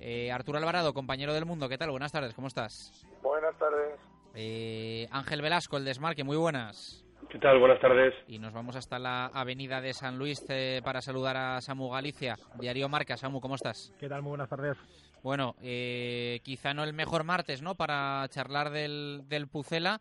Eh, Arturo Alvarado, compañero del mundo, ¿qué tal? Buenas tardes, ¿cómo estás? Buenas tardes. Eh, Ángel Velasco, el Desmarque, muy buenas. ¿Qué tal? Buenas tardes. Y nos vamos hasta la avenida de San Luis eh, para saludar a Samu Galicia. Diario Marca, Samu, ¿cómo estás? ¿Qué tal? Muy buenas tardes. Bueno, eh, quizá no el mejor martes, ¿no? Para charlar del, del Pucela.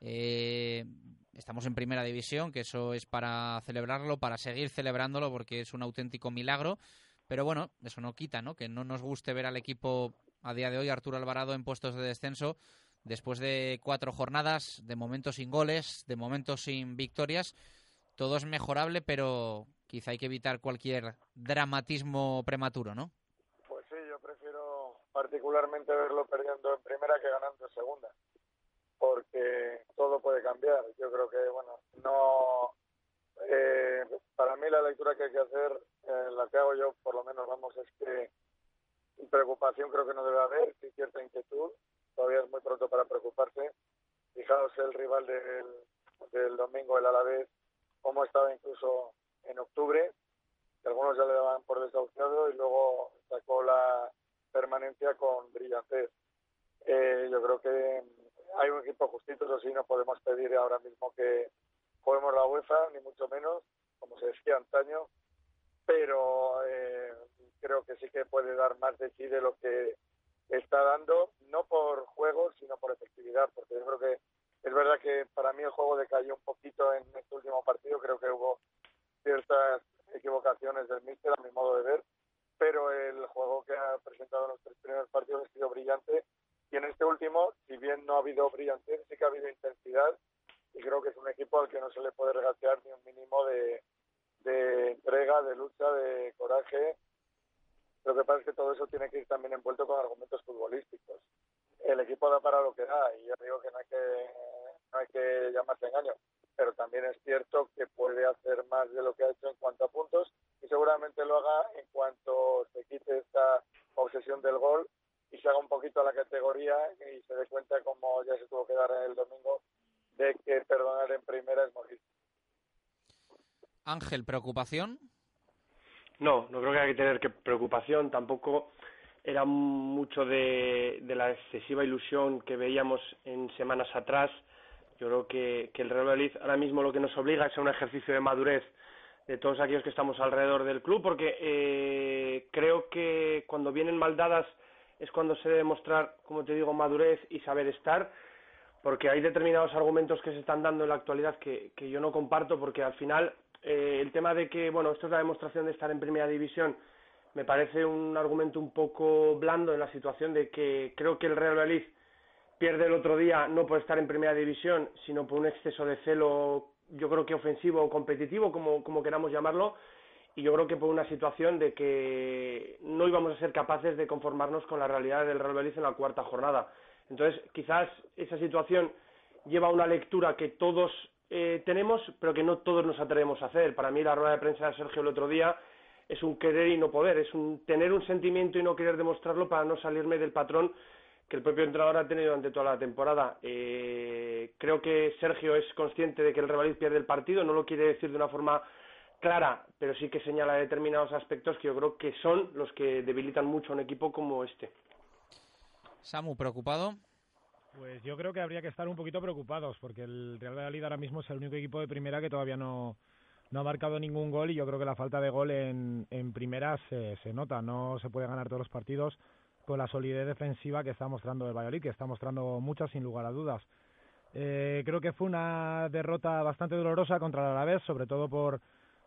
Eh, estamos en primera división, que eso es para celebrarlo, para seguir celebrándolo, porque es un auténtico milagro. Pero bueno, eso no quita, ¿no? Que no nos guste ver al equipo a día de hoy, Arturo Alvarado, en puestos de descenso después de cuatro jornadas, de momentos sin goles, de momentos sin victorias. Todo es mejorable, pero quizá hay que evitar cualquier dramatismo prematuro, ¿no? Pues sí, yo prefiero particularmente verlo perdiendo en primera que ganando en segunda, porque todo puede cambiar. Yo creo que, bueno, no. Eh, para mí la lectura que hay que hacer, eh, la que hago yo por lo menos, vamos, es que preocupación creo que no debe haber, cierta inquietud, todavía es muy pronto para preocuparse. Fijaos el rival del, del domingo, el Alavés, cómo estaba incluso en octubre, que algunos ya le daban por desahuciado y luego sacó la permanencia con brillantez. Eh, yo creo que hay un equipo justito, eso sí, no podemos pedir ahora mismo que juguemos la UEFA, ni mucho menos, como se decía antaño, pero eh, creo que sí que puede dar más de sí de lo que está dando, no por juego, sino por efectividad, porque yo creo que es verdad que para mí el juego decayó un poquito en este último partido, creo que hubo ciertas equivocaciones del míster a mi modo de ver, pero el juego que ha presentado en los tres primeros partidos ha sido brillante y en este último, si bien no ha habido brillantez, sí que ha habido intensidad y creo que es un equipo al que no se le puede regatear ni un mínimo de, de entrega, de lucha, de coraje lo que pasa es que todo eso tiene que ir también envuelto con argumentos futbolísticos. El equipo da para lo que da y yo digo que no hay que, no hay que llamarse engaño, pero también es cierto que puede hacer más de lo que ha hecho en cuanto a puntos y seguramente lo haga en cuanto se quite esta obsesión del gol y se haga un poquito a la categoría y se dé cuenta, como ya se tuvo que dar el domingo, de que perdonar en primera es morir. Ángel, ¿preocupación? No, no creo que haya que tener que preocupación. Tampoco era mucho de, de, la excesiva ilusión que veíamos en semanas atrás. Yo creo que, que el Real Madrid ahora mismo lo que nos obliga es a un ejercicio de madurez de todos aquellos que estamos alrededor del club, porque eh, creo que cuando vienen mal dadas es cuando se debe mostrar, como te digo, madurez y saber estar, porque hay determinados argumentos que se están dando en la actualidad que yo no comparto, porque al final eh, el tema de que, bueno, esto es la demostración de estar en primera división, me parece un argumento un poco blando en la situación de que creo que el Real Madrid pierde el otro día no por estar en primera división, sino por un exceso de celo, yo creo que ofensivo o competitivo, como, queramos llamarlo, y yo creo que por una situación de que no íbamos a ser capaces de conformarnos con la realidad del Real Madrid en la cuarta jornada. Entonces, quizás esa situación lleva a una lectura que todos eh, tenemos, pero que no todos nos atrevemos a hacer. Para mí la rueda de prensa de Sergio el otro día es un querer y no poder, es un tener un sentimiento y no querer demostrarlo para no salirme del patrón que el propio entrenador ha tenido durante toda la temporada. Eh, creo que Sergio es consciente de que el Real pierde el partido, no lo quiere decir de una forma clara, pero sí que señala determinados aspectos que yo creo que son los que debilitan mucho a un equipo como este. Samu, ¿preocupado? Pues yo creo que habría que estar un poquito preocupados, porque el Real Valladolid ahora mismo es el único equipo de primera que todavía no, no ha marcado ningún gol y yo creo que la falta de gol en, en primera se, se nota. No se puede ganar todos los partidos con la solidez defensiva que está mostrando el Valladolid, que está mostrando muchas sin lugar a dudas. Eh, creo que fue una derrota bastante dolorosa contra el Alavés, sobre todo por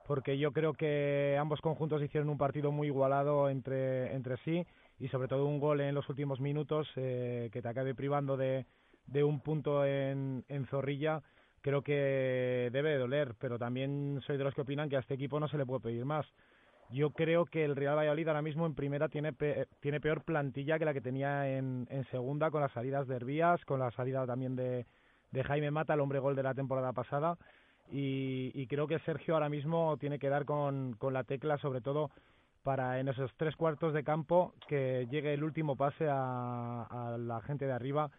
porque yo creo que ambos conjuntos hicieron un partido muy igualado entre, entre sí y sobre todo un gol en los últimos minutos eh, que te acabe privando de, un punto en, en Zorrilla, creo que debe doler, pero también soy de los que opinan que a este equipo no se le puede pedir más. Yo creo que el Real Valladolid ahora mismo en primera tiene, tiene peor plantilla que la que tenía en, en segunda, con las salidas de Herbías, con la salida también de, de Jaime Mata, el hombre gol de la temporada pasada. Y, creo que Sergio ahora mismo tiene que dar con la tecla, sobre todo para en esos tres cuartos de campo que llegue el último pase a, a la gente de arriba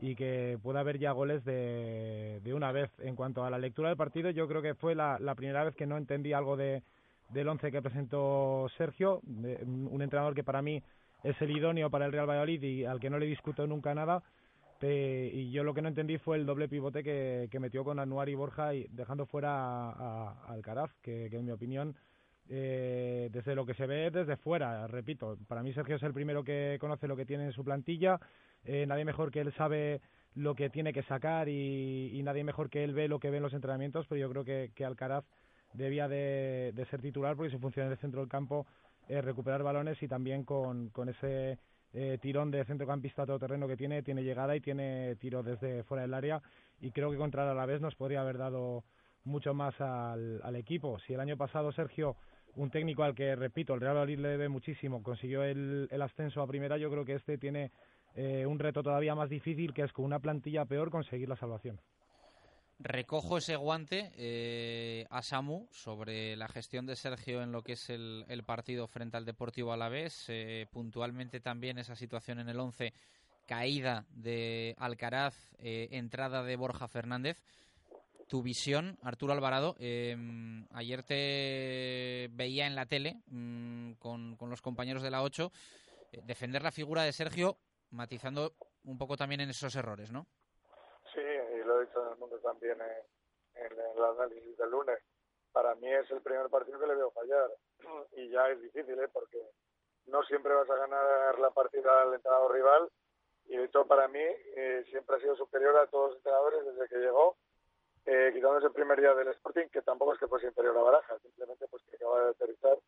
y que pueda haber ya goles de, de, una vez. En cuanto a la lectura del partido, yo creo que fue la, primera vez que no entendí algo de, del once que presentó Sergio, un entrenador que para mí es el idóneo para el Real Valladolid y al que no le discuto nunca nada. y yo lo que no entendí fue el doble pivote que, que metió con Anuar y Borja y dejando fuera a, Alcaraz, que, en mi opinión, eh, desde lo que se ve desde fuera, repito, para mí Sergio es el primero que conoce lo que tiene en su plantilla, eh, nadie mejor que él sabe lo que tiene que sacar y, nadie mejor que él ve lo que ve en los entrenamientos, pero yo creo que, Alcaraz debía de, ser titular porque su función en el centro del campo es recuperar balones y también con, con ese eh, tirón de centrocampista todoterreno que tiene, tiene llegada y tiene tiro desde fuera del área y creo que contra el Alavés nos podría haber dado mucho más al, equipo. Si el año pasado Sergio, un técnico al que, repito, el Real Madrid le debe muchísimo, consiguió el, el ascenso a primera, yo creo que este tiene eh, un reto todavía más difícil que es con una plantilla peor conseguir la salvación. Recojo ese guante eh, a Samu sobre la gestión de Sergio en lo que es el, partido frente al Deportivo Alavés. Eh, puntualmente también esa situación en el 11, caída de Alcaraz, eh, entrada de Borja Fernández. Tu visión, Arturo Alvarado, em, ayer te veía en la tele mm, con, los compañeros de la 8 defender la figura de Sergio, matizando un poco también en esos errores, ¿no? lo he dicho en el mundo también en, el análisis del lunes. Para mí es el primer partido que le veo fallar *clears throat* y ya es difícil, ¿eh? porque no siempre vas a ganar la partida al entrenador rival y de hecho para mí eh, siempre ha sido superior a todos los entrenadores desde que llegó, eh, quitándose el primer día del Sporting, que tampoco es que fuese inferior a Baraja, simplemente pues que acaba de aterrizar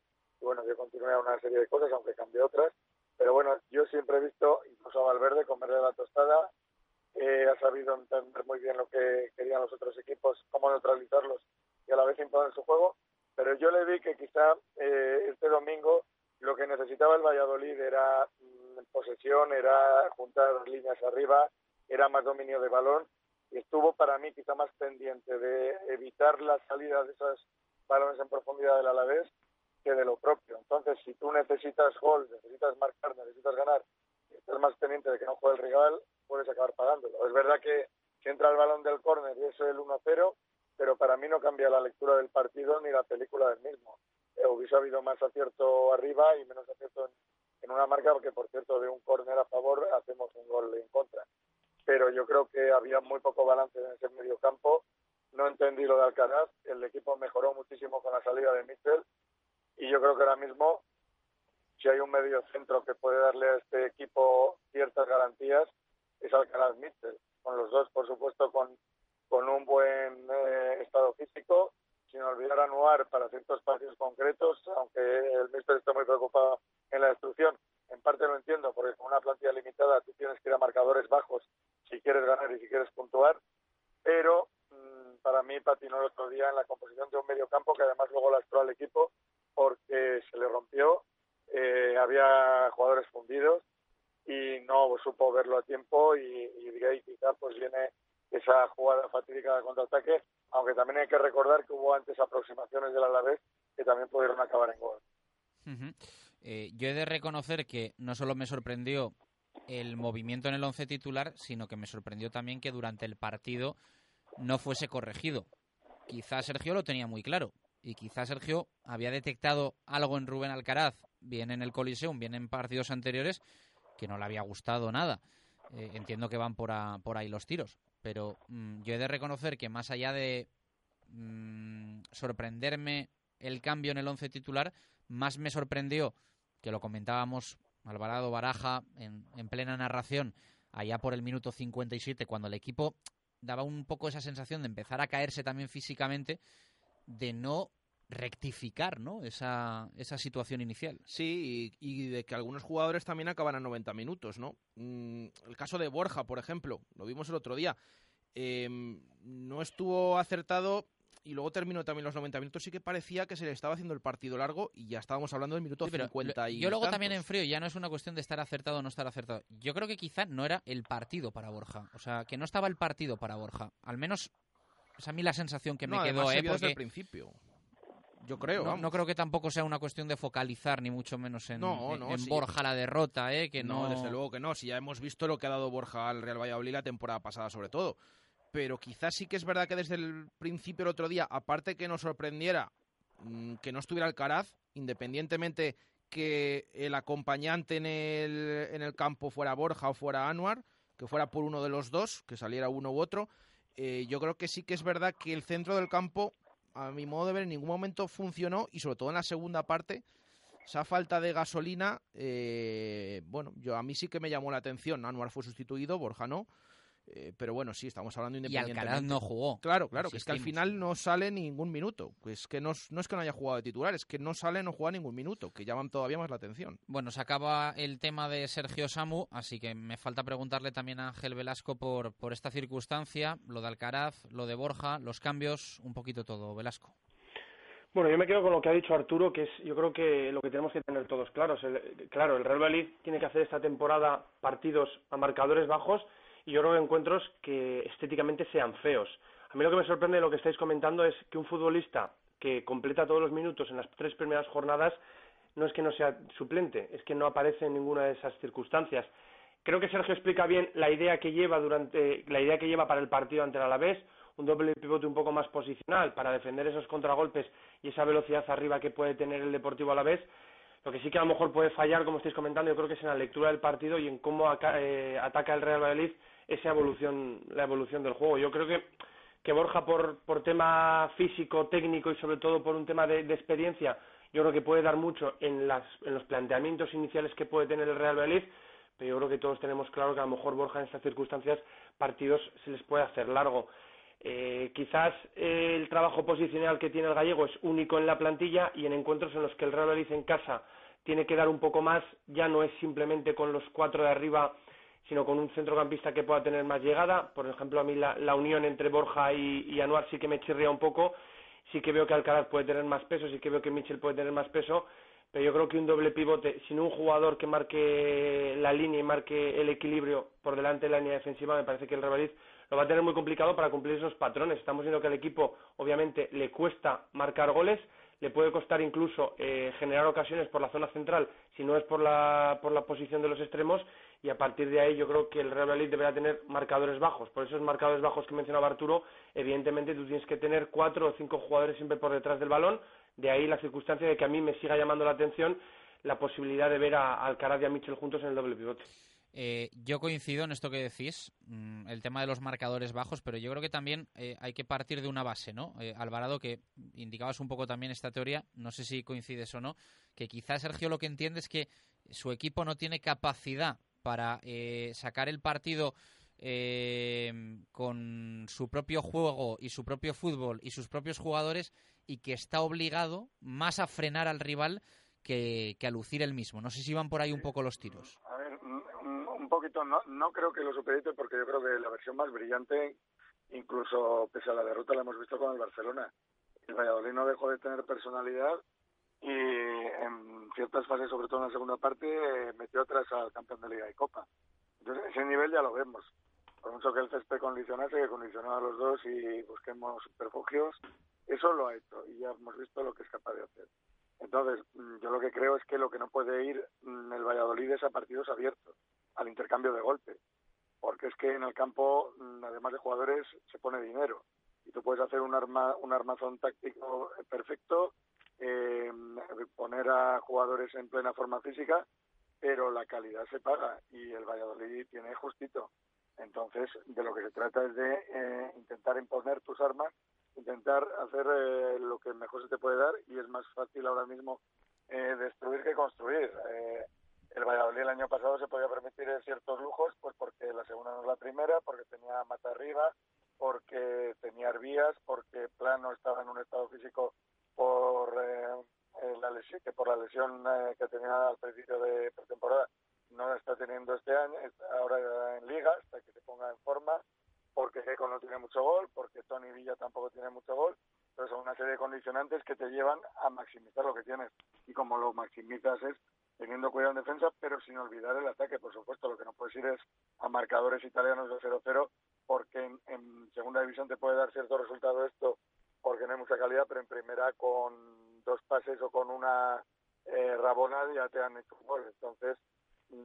y bueno, yo continué una serie de cosas, aunque cambié otras, pero bueno, yo siempre he visto incluso a Valverde comerle la tostada. Eh, ha sabido entender muy bien lo que querían los otros equipos, cómo neutralizarlos y a la vez imponer su juego. Pero yo le vi que quizá eh, este domingo lo que necesitaba el Valladolid era mm, posesión, era juntar líneas arriba, era más dominio de balón estuvo para mí quizá más pendiente de evitar la salida de esos balones en profundidad del Alavés que de lo propio. Entonces, si tú necesitas gol, necesitas marcar, necesitas ganar, estás más pendiente de que no juegue el rival, puedes acabar pagándolo. Es verdad que si entra el balón del córner y es el 1-0, pero para mí no cambia la lectura del partido ni la película del mismo. Eh, hubiese habido más acierto arriba y menos acierto en, una marca, porque por cierto de un córner a favor hacemos un gol en contra. Pero yo creo que había muy poco balance en ese medio campo. No entendí lo de Alcaraz. El equipo mejoró muchísimo con la salida de Mitchell y yo creo que ahora mismo si hay un medio centro que puede darle a este equipo ciertas garantías es Alcaraz Mitchell, con los dos, por supuesto, con, con un buen eh, estado físico, sin olvidar anuar para ciertos partidos concretos, aunque el Mister está muy preocupado en la destrucción. En parte lo entiendo, porque con una plantilla limitada tú tienes que ir a marcadores bajos si quieres ganar y si quieres puntuar, pero mm, para mí patinó el otro día en la composición de un medio campo que además luego lastró al equipo porque se le rompió, eh, había jugadores fundidos y no supo verlo a tiempo y, y de ahí pues viene esa jugada fatídica de contraataque, aunque también hay que recordar que hubo antes aproximaciones del Alavés que también pudieron acabar en gol. Eh, yo he de reconocer que no solo me sorprendió el movimiento en el once titular, sino que me sorprendió también que durante el partido no fuese corregido. Quizás Sergio lo tenía muy claro y quizás Sergio había detectado algo en Rubén Alcaraz, bien en el Coliseum, bien en partidos anteriores, que no le había gustado nada. Eh, entiendo que van por, por ahí los tiros, pero mm, yo he de reconocer que más allá de mm, sorprenderme el cambio en el once titular, más me sorprendió, que lo comentábamos Alvarado Baraja en, en plena narración, allá por el minuto 57, cuando el equipo daba un poco esa sensación de empezar a caerse también físicamente, de no rectificar ¿no? esa, esa situación inicial. Sí, y, de que algunos jugadores también acaban a 90 minutos, ¿no? Mm, el caso de Borja, por ejemplo, lo vimos el otro día. Eh, no estuvo acertado y luego terminó también los 90 minutos, sí que parecía que se le estaba haciendo el partido largo y ya estábamos hablando del minuto Sí, pero 50 y Yo luego tantos. también en frío, ya no es una cuestión de estar acertado o no estar acertado. Yo creo que quizá no era el partido para Borja. O sea, que no estaba el partido para Borja. Al menos es a mí la sensación que me quedó, se ¿eh? vio desde Porque el principio. Yo creo, no, creo que tampoco sea una cuestión de focalizar, ni mucho menos en, No, en- no, en sí. Borja la derrota, ¿eh? Que no, no, desde luego que no. Si ya hemos visto lo que ha dado Borja al Real Valladolid la temporada pasada, sobre todo. Pero quizás sí que es verdad que desde el principio el otro día, aparte que nos sorprendiera mm, que no estuviera Alcaraz, independientemente que el acompañante en el, en el campo fuera Borja o fuera Anuar, que fuera por uno de los dos, que saliera uno u otro, eh, yo creo que sí que es verdad que el centro del campo, a mi modo de ver, en ningún momento funcionó y sobre todo en la segunda parte, esa falta de gasolina, eh, bueno, yo a mí sí que me llamó la atención. Anuar fue sustituido, Borja no. Eh, pero bueno, sí, estamos hablando Y independientemente. Alcaraz no jugó. Claro, claro, que es que al final no sale ningún minuto. Pues que no, es- no es que no haya jugado de titular, es que no sale, no juega ningún minuto, que llaman todavía más la atención. Bueno, se acaba el tema de Sergio Samu, así que me falta preguntarle también a Ángel Velasco por, por esta circunstancia, lo de Alcaraz, lo de Borja, los cambios, un poquito todo, Velasco. Bueno, yo me quedo con lo que ha dicho Arturo, que es yo creo que lo que tenemos que tener todos claros. El- claro, el Real Valladolid tiene que hacer esta temporada partidos a marcadores bajos y yo creo que encuentros que estéticamente sean feos. A mí lo que me sorprende de lo que estáis comentando es que un futbolista que completa todos los minutos en las tres primeras jornadas no es que no sea suplente, es que no aparece en ninguna de esas circunstancias. Creo que Sergio explica bien la idea que lleva durante la idea que lleva para el partido ante el Alavés, un doble pivote un poco más posicional para defender esos contragolpes y esa velocidad arriba que puede tener el Deportivo Alavés. Lo que sí que a lo mejor puede fallar, como estáis comentando, yo creo que es en la lectura del partido y en cómo eh, ataca el Real Valladolid esa evolución, la evolución del juego. Yo creo que que Borja por, por tema físico, técnico y sobre todo por un tema de, experiencia, yo creo que puede dar mucho en, las, en los planteamientos iniciales que puede tener el Real Valladolid, pero yo creo que todos tenemos claro que a lo mejor Borja en estas circunstancias partidos se les puede hacer largo. Eh, quizás el trabajo posicional que tiene el gallego es único en la plantilla y en encuentros en los que el Real Valladolid en casa tiene que dar un poco más, ya no es simplemente con los cuatro de arriba sino con un centrocampista que pueda tener más llegada. Por ejemplo, a mí la, unión entre Borja y, Anuar sí que me chirría un poco. Sí que veo que Alcaraz puede tener más peso, sí que veo que Mitchell puede tener más peso, pero yo creo que un doble pivote sin un jugador que marque la línea y marque el equilibrio por delante de la línea defensiva, me parece que el Real lo va a tener muy complicado para cumplir esos patrones. Estamos viendo que al equipo, obviamente, le cuesta marcar goles, le puede costar incluso eh, generar ocasiones por la zona central, si no es por la, por la posición de los extremos, y a partir de ahí yo creo que el Real Madrid deberá tener marcadores bajos. Por esos marcadores bajos que mencionaba Arturo, evidentemente tú tienes que tener cuatro o cinco jugadores siempre por detrás del balón, de ahí la circunstancia de que a mí me siga llamando la atención la posibilidad de ver a, Alcaraz y a Mitchell juntos en el doble pivote. Eh, yo coincido en esto que decís, mm, el tema de los marcadores bajos, pero yo creo que también eh, hay que partir de una base, ¿no? Eh, Alvarado, que indicabas un poco también esta teoría, no sé si coincides o no, que quizás Sergio lo que entiende es que su equipo no tiene capacidad para eh, sacar el partido eh, con su propio juego y su propio fútbol y sus propios jugadores y que está obligado más a frenar al rival que, a lucir el mismo. No sé si van por ahí un poco los tiros. A ver, un, un poquito, no, no creo que lo supedite porque yo creo que la versión más brillante, incluso pese a la derrota, la hemos visto con el Barcelona. El Valladolid no dejó de tener personalidad y en ciertas fases, sobre todo en la segunda parte, eh, metió atrás al campeón de Liga y Copa. Entonces, ese nivel ya lo vemos. Por mucho que el césped condicionase, que condicionó a los dos y busquemos refugios, eso lo ha hecho y ya hemos visto lo que es capaz de hacer. Entonces, mm, yo lo que creo es que lo que no puede ir mm, el Valladolid es a partidos abiertos, al intercambio de golpes. Porque es que en el campo, mm, además de jugadores, se pone dinero. Y tú puedes hacer un, arma, un armazón táctico perfecto, eh, poner a jugadores en plena forma física, pero la calidad se paga y el Valladolid tiene justito. Entonces, de lo que se trata es de eh, intentar imponer tus armas, intentar hacer eh, lo que mejor se te puede dar y es más fácil ahora mismo eh, destruir que construir. Eh, el Valladolid el año pasado se podía permitir ciertos lujos, pues porque la segunda no es la primera, porque tenía mata arriba, porque tenía Arbías, porque Plano estaba en un estado físico por eh, la lesión, que por la lesión que tenía al principio de pretemporada no está teniendo este año, ahora en liga, hasta que se ponga en forma, porque Geco no tiene mucho gol, porque Tony Villa tampoco tiene mucho gol, pero son una serie de condicionantes que te llevan a maximizar lo que tienes. Y como lo maximizas es teniendo cuidado en defensa, pero sin olvidar el ataque, por supuesto. Lo que no puedes ir es a marcadores italianos de 0-0, porque en, segunda división te puede dar cierto resultado esto, porque no hay mucha calidad, pero en primera con dos pases o con una eh, rabona ya te han hecho. Entonces,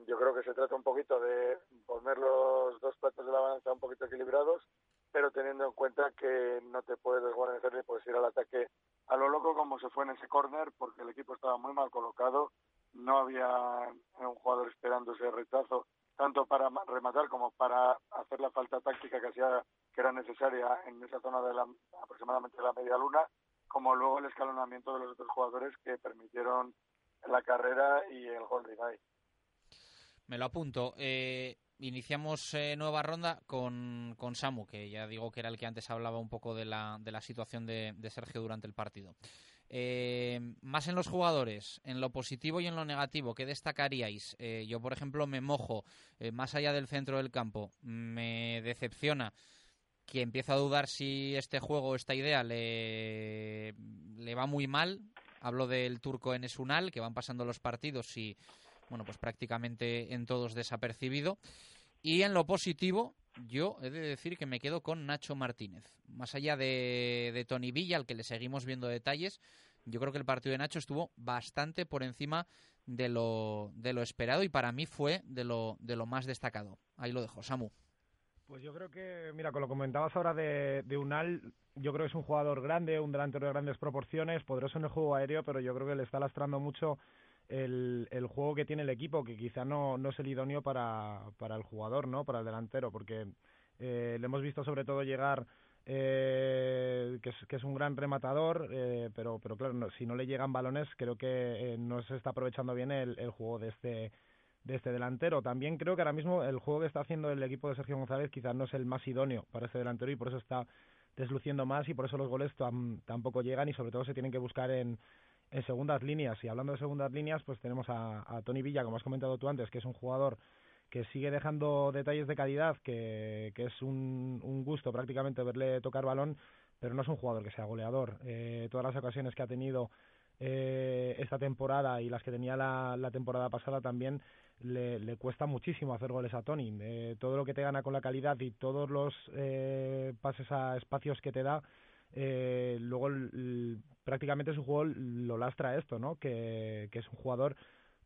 yo creo que se trata un poquito de poner los dos platos de la balanza un poquito equilibrados, pero teniendo en cuenta que no te puedes desguarnecer ni puedes ir al ataque a lo loco como se fue en ese córner, porque el equipo estaba muy mal colocado, no había un jugador esperando ese rechazo, tanto para rematar como para hacer la falta táctica que hacía que era necesaria en esa zona de la, aproximadamente la media luna, como luego el escalonamiento de los otros jugadores que permitieron la carrera y el gol de. Me lo apunto. Eh, iniciamos eh, nueva ronda con, con, Samu, que ya digo que era el que antes hablaba un poco de la, de la situación de, Sergio durante el partido. Eh, más en los jugadores, en lo positivo y en lo negativo, ¿qué destacaríais? yo, por ejemplo, me mojo más allá del centro del campo. Me decepciona que empiezo a dudar si este juego, esta idea, le, le va muy mal. Hablo del turco en Esunal, que van pasando los partidos y bueno, pues prácticamente en todos desapercibido. Y en lo positivo, yo he de decir que me quedo con Nacho Martínez. Más allá de, de, Tony Villa, al que le seguimos viendo detalles, yo creo que el partido de Nacho estuvo bastante por encima de lo, de lo esperado y para mí fue de lo, de lo más destacado. Ahí lo dejo, Samu. Pues yo creo que, mira, con lo comentabas ahora de, de Unal, yo creo que es un jugador grande, un delantero de grandes proporciones, poderoso en el juego aéreo, pero yo creo que le está lastrando mucho el, el juego que tiene el equipo, que quizá no, no es el idóneo para, para el jugador, ¿no? Para el delantero, porque eh, le hemos visto sobre todo llegar eh, que, es, que es un gran rematador, eh, pero, pero claro, si no le llegan balones, creo que eh, no se está aprovechando bien el, el juego de este de este delantero. También creo que ahora mismo el juego que está haciendo el equipo de Sergio González quizás no es el más idóneo para este delantero y por eso está desluciendo más y por eso los goles tampoco llegan y sobre todo se tienen que buscar en, en segundas líneas. Y hablando de segundas líneas, pues tenemos a, Tony Villa, como has comentado tú antes, que es un jugador que sigue dejando detalles de calidad, que, que es un, un, gusto prácticamente verle tocar balón, pero no es un jugador que sea goleador. Eh, todas las ocasiones que ha tenido eh, esta temporada y las que tenía la, la temporada pasada también le, le, cuesta muchísimo hacer goles a Tony. Eh, todo lo que te gana con la calidad y todos los eh, pases a espacios que te da, eh, luego prácticamente su juego lo lastra esto, ¿no? Que, que, es un jugador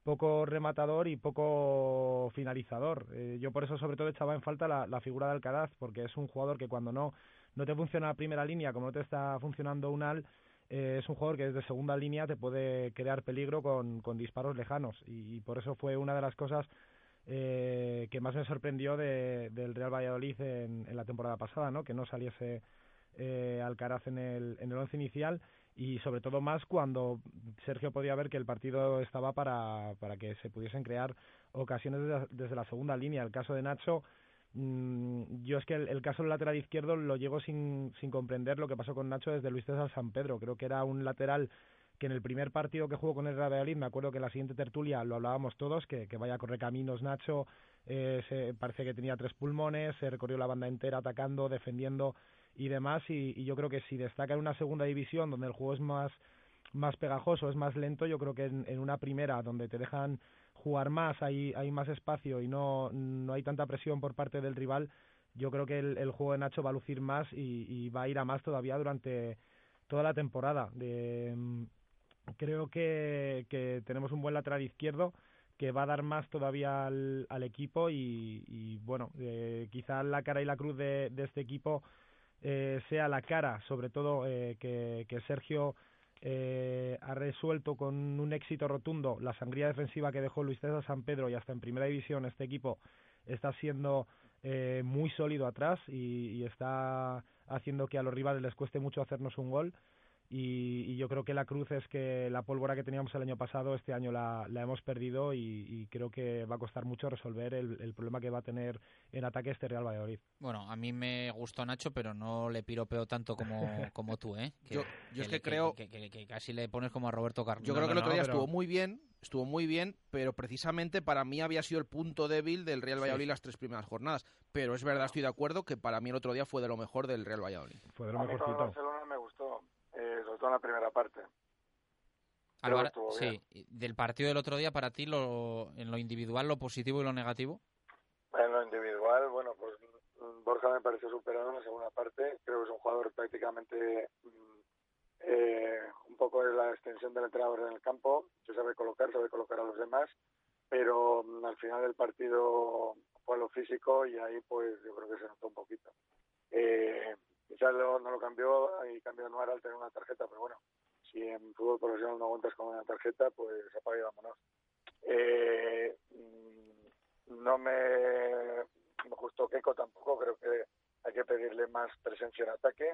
poco rematador y poco finalizador. Eh, yo por eso sobre todo echaba en falta la, figura de Alcaraz, porque es un jugador que cuando no, no te funciona la primera línea, como no te está funcionando un al, eh, es un jugador que desde segunda línea te puede crear peligro con, con disparos lejanos y, y, por eso fue una de las cosas eh, que más me sorprendió de, del Real Valladolid en, en la temporada pasada, ¿no? Que no saliese eh, Alcaraz en el, en el once inicial y sobre todo más cuando Sergio podía ver que el partido estaba para, para que se pudiesen crear ocasiones desde, la segunda línea. El caso de Nacho, mmm, yo es que el, el, caso del lateral izquierdo lo llego sin, sin comprender lo que pasó con Nacho desde Luis César San Pedro. Creo que era un lateral que en el primer partido que jugó con el Real Valladolid, me acuerdo que en la siguiente tertulia lo hablábamos todos, que, que vaya a correr caminos Nacho, eh, se, parece que tenía tres pulmones, se recorrió la banda entera atacando, defendiendo y demás y, y, yo creo que si destaca en una segunda división donde el juego es más más pegajoso, es más lento, yo creo que en, una primera donde te dejan jugar más, hay, hay más espacio y no, no hay tanta presión por parte del rival, yo creo que el, juego de Nacho va a lucir más y, va a ir a más todavía durante toda la temporada. De, creo que, tenemos un buen lateral izquierdo que va a dar más todavía al, al equipo y, bueno, eh, quizá la cara y la cruz de este equipo eh, sea la cara, sobre todo eh, que, Sergio eh, ha resuelto con un éxito rotundo la sangría defensiva que dejó Luis César San Pedro y hasta en primera división este equipo está siendo eh, muy sólido atrás y, está haciendo que a los rivales les cueste mucho hacernos un gol. Y, y, yo creo que la cruz es que la pólvora que teníamos el año pasado, este año la, la hemos perdido y, y, creo que va a costar mucho resolver el, el, problema que va a tener en ataque este Real Valladolid. Bueno, a mí me gustó Nacho, pero no le piropeo tanto como, *laughs* como tú, ¿eh? Que, yo, yo es que, creo... Que, casi le pones como a Roberto Carlos. Yo creo no, que el otro día pero... estuvo muy bien, estuvo muy bien, pero precisamente para mí había sido el punto débil del Real Valladolid sí. las tres primeras jornadas. Pero es verdad, estoy de acuerdo que para mí el otro día fue de lo mejor del Real Valladolid. Fue de lo mejorcito. Mí Barcelona me gustó, eh, sobre todo en la primera parte. Álvaro, sí, del partido del otro día, para ti, lo, en lo individual, lo positivo y lo negativo. En lo individual, bueno, pues Borja me pareció superado en la segunda parte. Creo que es un jugador prácticamente eh, un poco de la extensión del entrenador en el campo. Se sabe colocar, sabe colocar a los demás, pero mm, al final del partido fue lo físico y ahí pues yo creo que se notó un poquito. Eh, quizás lo, no lo cambió y cambió Anuar al tener una tarjeta, pero bueno, si en fútbol profesional no aguantas con una tarjeta, pues apaga y vámonos. Eh, no me, me gustó Keiko tampoco, creo que hay que pedirle más presencia en ataque.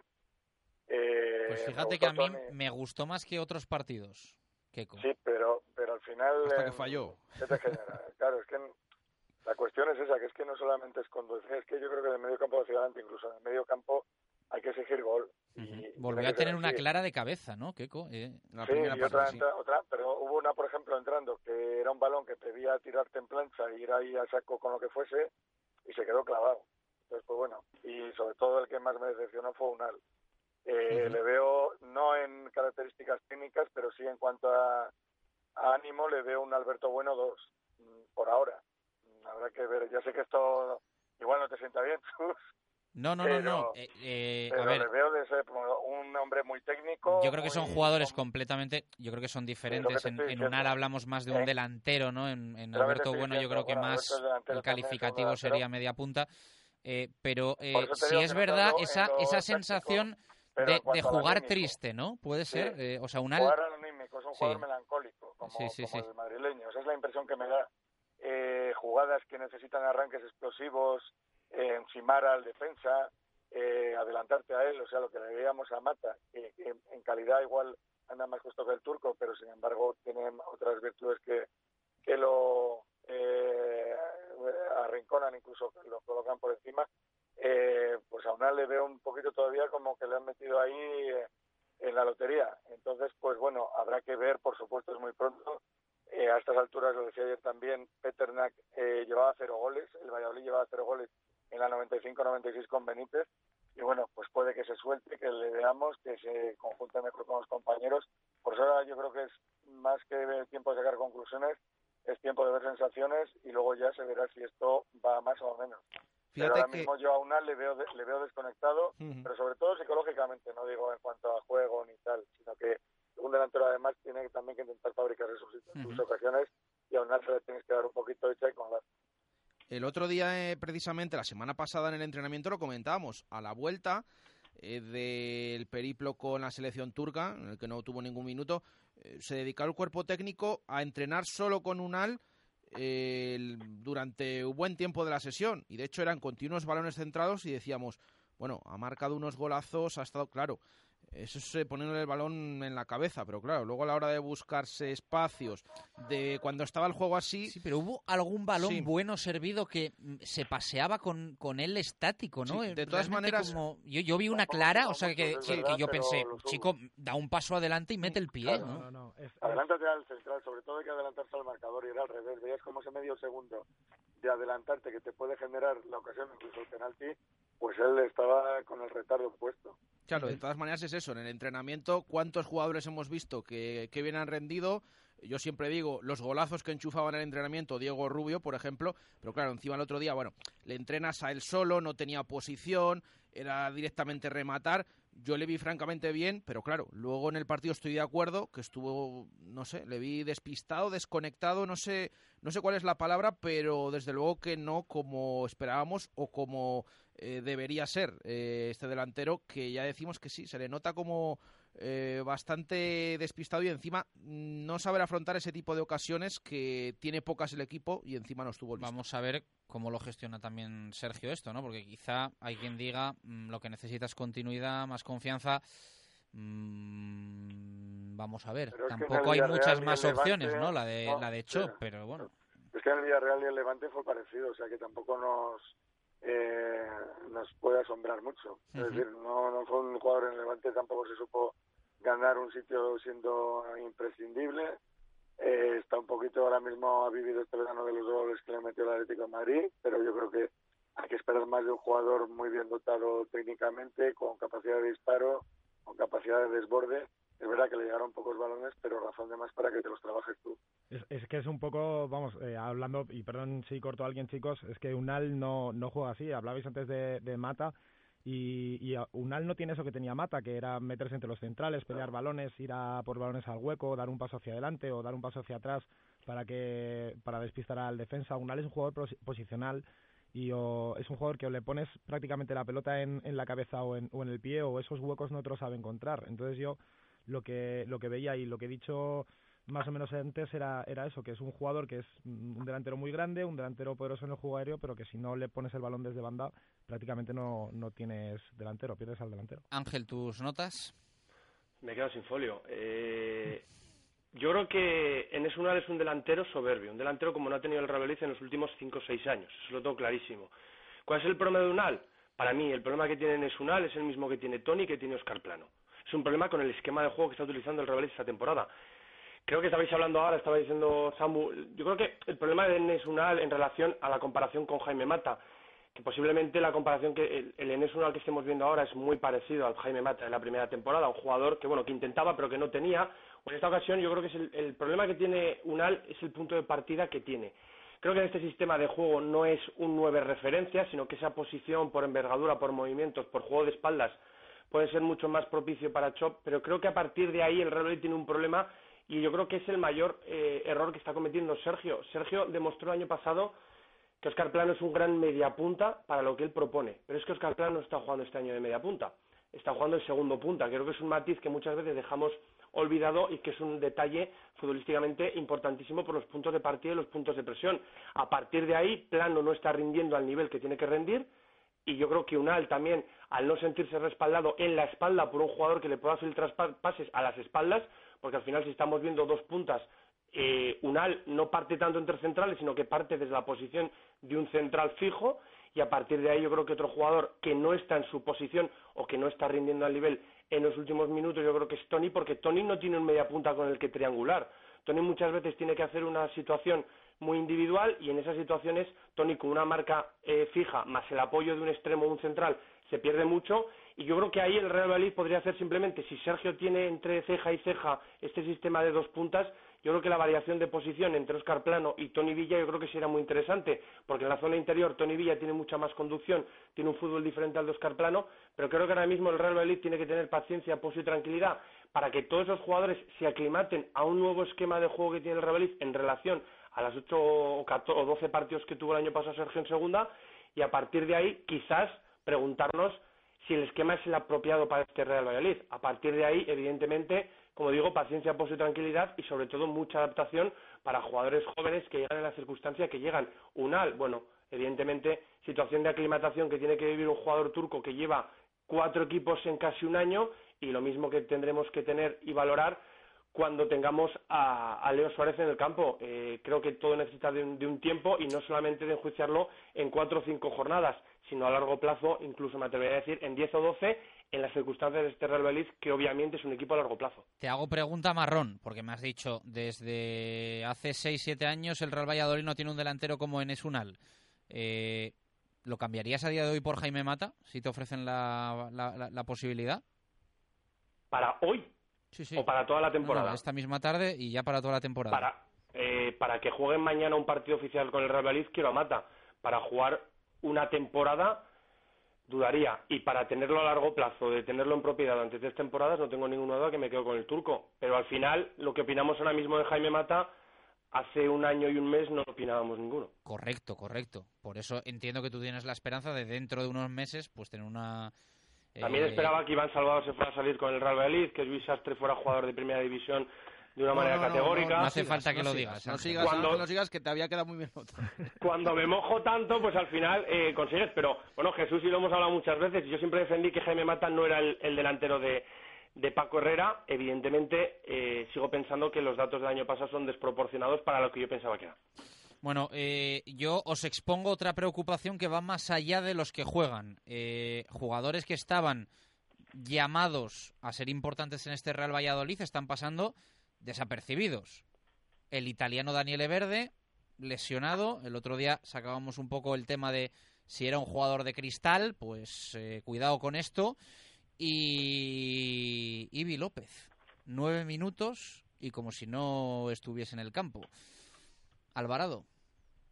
Eh, pues fíjate que a mí Tony. me gustó más que otros partidos, Keiko. Sí, pero, pero al final... Hasta que falló. ¿Qué te genera? *laughs* claro, es que la cuestión es esa, que es que no solamente es conducir, es que yo creo que del medio campo hacia adelante, incluso en el medio campo, hay que exigir gol. Uh -huh. Volvió a tener una clara de cabeza, ¿no, Keiko? Eh, la sí, y otra, sí. otra, pero hubo una, por ejemplo, entrando, que era un balón que pedía tirarte en plancha e ir ahí a saco con lo que fuese, y se quedó clavado. Entonces, pues bueno, y sobre todo el que más me decepcionó fue Unal. Eh, uh -huh. Le veo, no en características técnicas, pero sí en cuanto a, a ánimo, le veo un Alberto Bueno 2, por ahora. Habrá que ver, ya sé que esto igual no te sienta bien, *laughs* no, no, pero, no, no. Eh, eh, pero a ver, le veo de ser un hombre muy técnico. Yo creo que son jugadores completamente, yo creo que son diferentes. En, en Unal hablamos más de un ¿Eh? delantero, ¿no? En, en Alberto Bueno yo creo que bueno, más el calificativo sería media punta. Eh, pero eh, si es verdad esa, esa sensación de, de, jugar triste, ¿no? Puede ser, sí. o sea, Unal... Jugar anímico, es un jugador sí. melancólico, como, sí, como el madrileño. Esa es la impresión que me da. jugadas que necesitan arranques explosivos, eh, encimar al defensa, eh, adelantarte a él, o sea, lo que le veíamos a Mata, que, que, en calidad igual anda más justo que el turco, pero sin embargo tiene otras virtudes que, que lo eh, arrinconan, incluso lo colocan por encima, eh, pues a una le veo un poquito todavía como que le han metido ahí eh, en la lotería. Entonces, pues bueno, habrá que ver, por supuesto, es muy pronto. Eh, a estas alturas, lo decía ayer también, Peternak eh, llevaba cero goles, el Valladolid llevaba cero goles en la 95-96 con Benítez. Y bueno, pues puede que se suelte, que le veamos, que se conjunte mejor con los compañeros. Por eso yo creo que es más que tiempo de sacar conclusiones, es tiempo de ver sensaciones y luego ya se verá si esto va más o menos. Fíjate pero ahora que... mismo yo a Unal le veo, le veo desconectado, uh -huh. pero sobre todo psicológicamente, no digo en cuanto a juego ni tal, sino que un delantero además tiene también que intentar fabricarse sus, uh -huh. sus ocasiones y a Unal se le tienes que dar un poquito de y con las el otro día, eh, precisamente, la semana pasada en el entrenamiento lo comentábamos. A la vuelta eh, del periplo con la selección turca, en el que no tuvo ningún minuto, eh, se dedicó el cuerpo técnico a entrenar solo con Unal durante un buen tiempo de la sesión. Y de hecho eran continuos balones centrados y decíamos, bueno, ha marcado unos golazos, ha estado claro. Eso es eh, poniéndole el balón en la cabeza, pero claro, luego a la hora de buscarse espacios, de cuando estaba el juego así... Sí, pero hubo algún balón sí. bueno servido que mm, se paseaba con, con él estático, ¿no? Sí, de todas Realmente maneras... Como... Yo, yo, vi una clara, o sea, que, que, verdad, que yo pensé, chico, da un paso adelante y mete el pie, claro, ¿no? no, no. Es... Adelántate al central, sobre todo hay que adelantarse al marcador y era al revés. Veías como ese medio segundo de adelantarte que te puede generar la ocasión, incluso el penalti, pues él estaba con el retardo puesto. Claro, de todas maneras es eso. En el entrenamiento, ¿cuántos jugadores hemos visto que, que bien han rendido? Yo siempre digo, los golazos que enchufaban el entrenamiento, Diego Rubio, por ejemplo, pero claro, encima el otro día, bueno, le entrenas a él solo, no tenía posición, era directamente rematar. Yo le vi francamente bien, pero claro, luego en el partido estoy de acuerdo, que estuvo, no sé, le vi despistado, desconectado, no sé, no sé cuál es la palabra, pero desde luego que no como esperábamos o como eh, debería ser eh, este delantero, que ya decimos que sí, se le nota como eh, bastante despistado y encima no saber afrontar ese tipo de ocasiones que tiene pocas el equipo y encima no estuvo listo. Vamos a ver cómo lo gestiona también Sergio esto, ¿no? Porque quizá hay quien diga mmm, lo que necesita es continuidad, más confianza. Mm, vamos a ver, Pero tampoco hay muchas más Levante, opciones, ¿no? La de, no, la de. Chop, pero bueno. Es que en el Villarreal y el Levante fue parecido, o sea que tampoco nos eh, nos puede asombrar mucho. Es decir, no, no fue un jugador en el Levante, tampoco se supo ganar un sitio siendo imprescindible. Eh, está un poquito ahora mismo, ha vivido este verano de los goles que le metió el Atlético de Madrid, pero yo creo que hay que esperar más de un jugador muy bien dotado técnicamente, con capacidad de disparo, con capacidad de desborde. Es verdad que le llegaron pocos balones, pero razón de más para que te los trabajes tú. Es, es que es un poco, vamos, eh, hablando, y perdón si corto a alguien, chicos, es que Unal no, no juega así. Hablabais antes de, de Mata, y, y Unal no tiene eso que tenía Mata, que era meterse entre los centrales, pelear balones, ir a por balones al hueco, dar un paso hacia adelante o dar un paso hacia atrás para que para despistar al defensa. Unal es un jugador posi- posicional y o es un jugador que o le pones prácticamente la pelota en, en la cabeza o en, o en el pie o esos huecos no te los sabe encontrar. Entonces yo lo que lo que veía y lo que he dicho más o menos antes era, era eso, que es un jugador que es un delantero muy grande, un delantero poderoso en el juego aéreo, pero que si no le pones el balón desde banda, prácticamente no, no tienes delantero, pierdes al delantero. Ángel, tus notas. Me quedo sin folio. Eh, yo creo que Enes Unal es un delantero soberbio, un delantero como no ha tenido el Real en los últimos 5 o 6 años, eso lo tengo clarísimo. ¿Cuál es el problema de Unal? Para mí, el problema que tiene Enes Unal es el mismo que tiene Tony y que tiene Oscar Plano. Es un problema con el esquema de juego que está utilizando el Real esta temporada. Creo que estabais hablando ahora, estaba diciendo Samu, yo creo que el problema de Enes Unal en relación a la comparación con Jaime Mata, que posiblemente la comparación que el, el Enes Unal que estemos viendo ahora es muy parecido al Jaime Mata de la primera temporada, un jugador que bueno que intentaba pero que no tenía. En esta ocasión yo creo que es el, el problema que tiene Unal es el punto de partida que tiene. Creo que en este sistema de juego no es un 9 referencia, sino que esa posición por envergadura, por movimientos, por juego de espaldas puede ser mucho más propicio para Chop, pero creo que a partir de ahí el Real Madrid tiene un problema y yo creo que es el mayor eh, error que está cometiendo Sergio. Sergio demostró el año pasado que Oscar Plano es un gran mediapunta para lo que él propone, pero es que Oscar Plano no está jugando este año de mediapunta, está jugando el segundo punta. Creo que es un matiz que muchas veces dejamos olvidado y que es un detalle futbolísticamente importantísimo por los puntos de partida y los puntos de presión. A partir de ahí, Plano no está rindiendo al nivel que tiene que rendir y yo creo que Unal también, al no sentirse respaldado en la espalda por un jugador que le pueda filtrar pa- pases a las espaldas, porque al final si estamos viendo dos puntas, eh, Unal no parte tanto entre centrales, sino que parte desde la posición de un central fijo, y a partir de ahí yo creo que otro jugador que no está en su posición o que no está rindiendo al nivel en los últimos minutos, yo creo que es Tony, porque Tony no tiene un media punta con el que triangular. Tony muchas veces tiene que hacer una situación muy individual y en esas situaciones Tony con una marca eh, fija más el apoyo de un extremo o un central se pierde mucho y yo creo que ahí el Real Madrid podría hacer simplemente si Sergio tiene entre ceja y ceja este sistema de dos puntas yo creo que la variación de posición entre Oscar Plano y Tony Villa yo creo que será muy interesante porque en la zona interior Tony Villa tiene mucha más conducción tiene un fútbol diferente al de Oscar Plano pero creo que ahora mismo el Real Madrid tiene que tener paciencia, apoyo y tranquilidad para que todos esos jugadores se aclimaten a un nuevo esquema de juego que tiene el Real Madrid en relación a las 8 o 14 o 12 partidos que tuvo el año pasado Sergio en segunda y a partir de ahí quizás preguntarnos si el esquema es el apropiado para este Real Valladolid. A partir de ahí, evidentemente, como digo, paciencia, apoyo y tranquilidad y sobre todo mucha adaptación para jugadores jóvenes que llegan en la circunstancia que llegan. Unal, bueno, evidentemente, situación de aclimatación que tiene que vivir un jugador turco que lleva cuatro equipos en casi un año y lo mismo que tendremos que tener y valorar cuando tengamos a, a Leo Suárez en el campo. Eh, creo que todo necesita de un, de un tiempo y no solamente de enjuiciarlo en cuatro o cinco jornadas, sino a largo plazo, incluso me atrevería a decir en diez o doce, en las circunstancias de este Real Madrid, que obviamente es un equipo a largo plazo. Te hago pregunta marrón, porque me has dicho, desde hace 6-7 años el Real Valladolid no tiene un delantero como Enes Unal. Eh, ¿Lo cambiarías a día de hoy por Jaime Mata, si te ofrecen la, la- la- la posibilidad? Para hoy Sí, sí. o para toda la temporada. No, no, esta misma tarde y ya para toda la temporada. para, eh, para que jueguen mañana un partido oficial con el Real Madrid, quiero a Mata. Para jugar una temporada, dudaría. Y para tenerlo a largo plazo, de tenerlo en propiedad durante tres temporadas, no tengo ninguna duda que me quedo con el turco. Pero al final, lo que opinamos ahora mismo de Jaime Mata, hace un año y un mes no opinábamos ninguno. Correcto, correcto. Por eso entiendo que tú tienes la esperanza de dentro de unos meses pues tener una... También eh, esperaba que Iván Salvador se fuera a salir con el Real Madrid, que Luis Sastre fuera jugador de primera división de una No, manera no, no, categórica. no, no sigas, no sigas, No sigas, Cuando- no sigas, que te había quedado muy bien *laughs* cuando me mojo tanto, pues al final eh, consigues. Pero bueno, Jesús y lo hemos hablado muchas veces. Yo siempre defendí que Jaime Mata no era el, el delantero de, de Paco Herrera, evidentemente eh, sigo pensando que los datos del año pasado son desproporcionados para lo que yo pensaba que era. Bueno, eh, yo os expongo otra preocupación que va más allá de los que juegan. Eh, jugadores que estaban llamados a ser importantes en este Real Valladolid están pasando desapercibidos. El italiano Daniele Verde, lesionado. El otro día sacábamos un poco el tema de si era un jugador de cristal, pues eh, cuidado con esto. Y Ibi López, nueve minutos y como si no estuviese en el campo. Alvarado.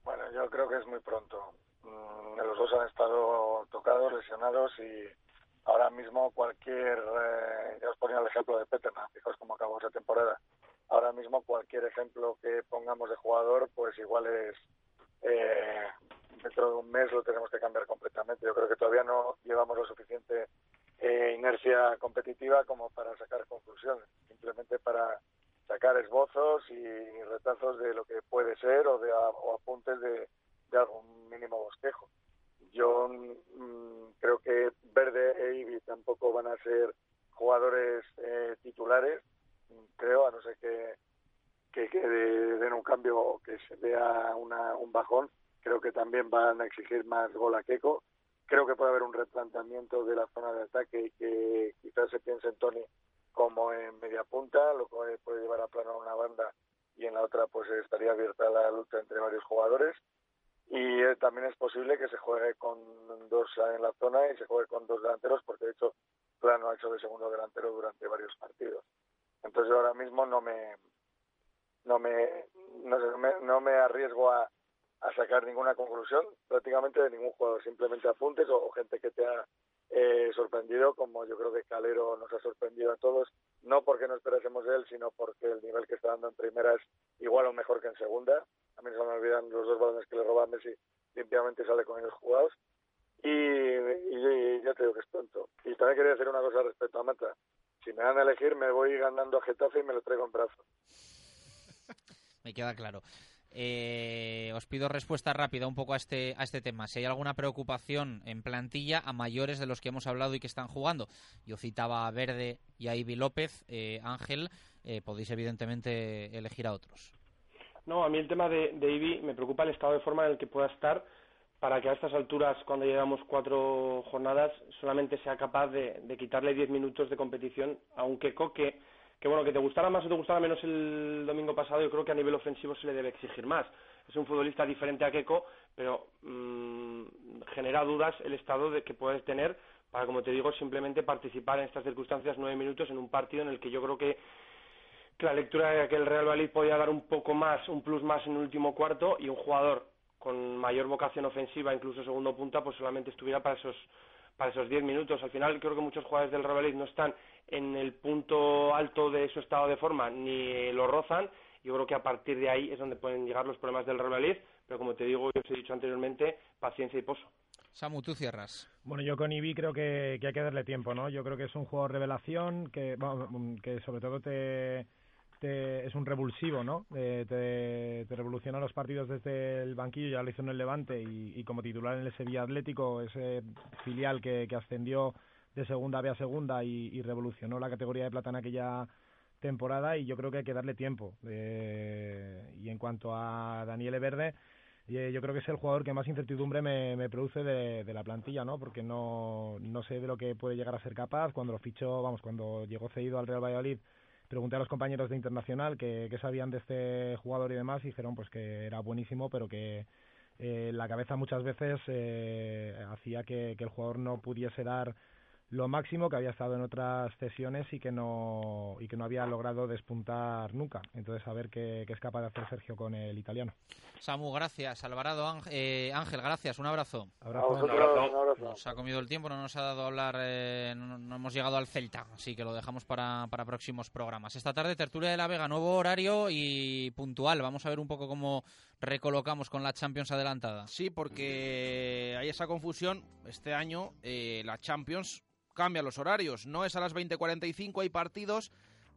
Bueno, yo creo que es muy pronto. Mm, los dos han estado tocados, lesionados y ahora mismo cualquier, eh, ya os ponía el ejemplo de Peterna, fijaos cómo acabó esa temporada. Ahora mismo cualquier ejemplo que pongamos de jugador, pues igual es eh, dentro de un mes lo tenemos que cambiar completamente. Yo creo que todavía no llevamos lo suficiente eh, inercia competitiva como para sacar conclusiones, simplemente para sacar esbozos y retazos de lo que puede ser o, de, o apuntes de, algún mínimo bosquejo. Yo mm, creo que Verde e Ibi tampoco van a ser jugadores eh, titulares, creo, a no ser que, que, den un cambio o que se vea una, un bajón. Creo que también van a exigir más gol a Keco. Creo que puede haber un replanteamiento de la zona de ataque y que quizás se piense en Tony como en media punta, lo cual puede llevar a plano a una banda y en la otra pues estaría abierta la lucha entre varios jugadores. Y eh, también es posible que se juegue con dos en la zona y se juegue con dos delanteros, porque de hecho Plano ha hecho de segundo delantero durante varios partidos. Entonces ahora mismo no me no me no, me, no me arriesgo a, sacar ninguna conclusión prácticamente de ningún jugador, simplemente apuntes o gente que te ha eh, sorprendido, como yo creo que Calero nos ha sorprendido a todos, no porque no esperásemos de él, sino porque el nivel que está dando en primera es igual o mejor que en segunda. A mí se me olvidan los dos balones que le roba Messi, limpiamente sale con ellos jugados. Y, ya te digo que es tonto. Y también quería decir una cosa respecto a Mata. Si me dan a elegir, me voy ganando a Getafe y me lo traigo en brazo. *laughs* me queda claro. Eh, os pido respuesta rápida un poco a este, a este tema. Si hay alguna preocupación en plantilla a mayores de los que hemos hablado y que están jugando. Yo citaba a Verde y a Ibi López. Eh, Ángel, eh, podéis evidentemente elegir a otros. No, a mí el tema de, de Ibi me preocupa el estado de forma en el que pueda estar para que a estas alturas, cuando llegamos cuatro jornadas, solamente sea capaz de, quitarle diez minutos de competición a un Keco que bueno, que te gustara más o te gustara menos el domingo pasado, yo creo que a nivel ofensivo se le debe exigir más. Es un futbolista diferente a Keco, pero mmm, genera dudas el estado de que puedes tener para, como te digo, simplemente participar en estas circunstancias nueve minutos en un partido en el que yo creo que la lectura de que el Real Valladolid podía dar un poco más, un plus más en el último cuarto y un jugador con mayor vocación ofensiva, incluso segundo punta, pues solamente estuviera para esos para esos diez minutos. Al final creo que muchos jugadores del Real no están en el punto alto de su estado de forma ni lo rozan. Yo creo que a partir de ahí es donde pueden llegar los problemas del Real Madrid, pero como te digo, yo os he dicho anteriormente, paciencia y pozo. Samu, tú cierras. Bueno, yo con Ibi creo que, hay que darle tiempo, ¿no? Yo creo que es un juego revelación, que, que sobre todo te, es un revulsivo, ¿no? te, te, revoluciona los partidos desde el banquillo, ya lo hizo en el Levante y, como titular en el Sevilla Atlético, ese filial que, que ascendió de segunda B a segunda y, revolucionó la categoría de plata en aquella temporada y yo creo que hay que darle tiempo. Eh, y en cuanto a Daniele Verde, eh, yo creo que es el jugador que más incertidumbre me, produce de, la plantilla, ¿no? Porque no, no sé de lo que puede llegar a ser capaz. Cuando lo fichó, vamos, cuando llegó cedido al Real Valladolid, pregunté a los compañeros de Internacional qué sabían de este jugador y demás y dijeron pues que era buenísimo, pero que eh, la cabeza muchas veces hacía que el jugador no pudiese dar lo máximo que había estado en otras sesiones y que no y que no había logrado despuntar nunca. Entonces a ver qué, es capaz de hacer Sergio con el italiano. Samu, gracias. Alvarado eh, Ángel, gracias. Un abrazo. Nos ha comido el tiempo, no nos ha dado a hablar, eh, no, hemos llegado al Celta, así que lo dejamos para, para próximos programas. Esta tarde tertulia de la Vega, nuevo horario y puntual. Vamos a ver un poco cómo recolocamos con la Champions adelantada. Sí, porque hay esa confusión. Este año eh, la Champions cambia los horarios. No es a las 20.45, hay partidos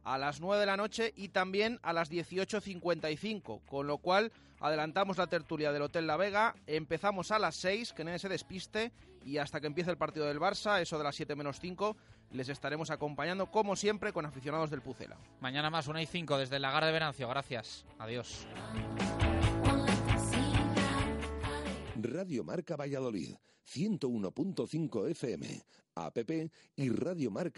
a las 9 de la noche y también a las 18.55, con lo cual adelantamos la tertulia del Hotel La Vega, empezamos a las 6, que nadie se despiste, y hasta que empiece el partido del Barça, eso de las 7 menos 5, les estaremos acompañando como siempre con aficionados del Pucela. Mañana más, 1 y 5 desde el Lagar de Venancio. Gracias. Adiós. Radio Marca Valladolid, 101.5 FM, app y Radio Marca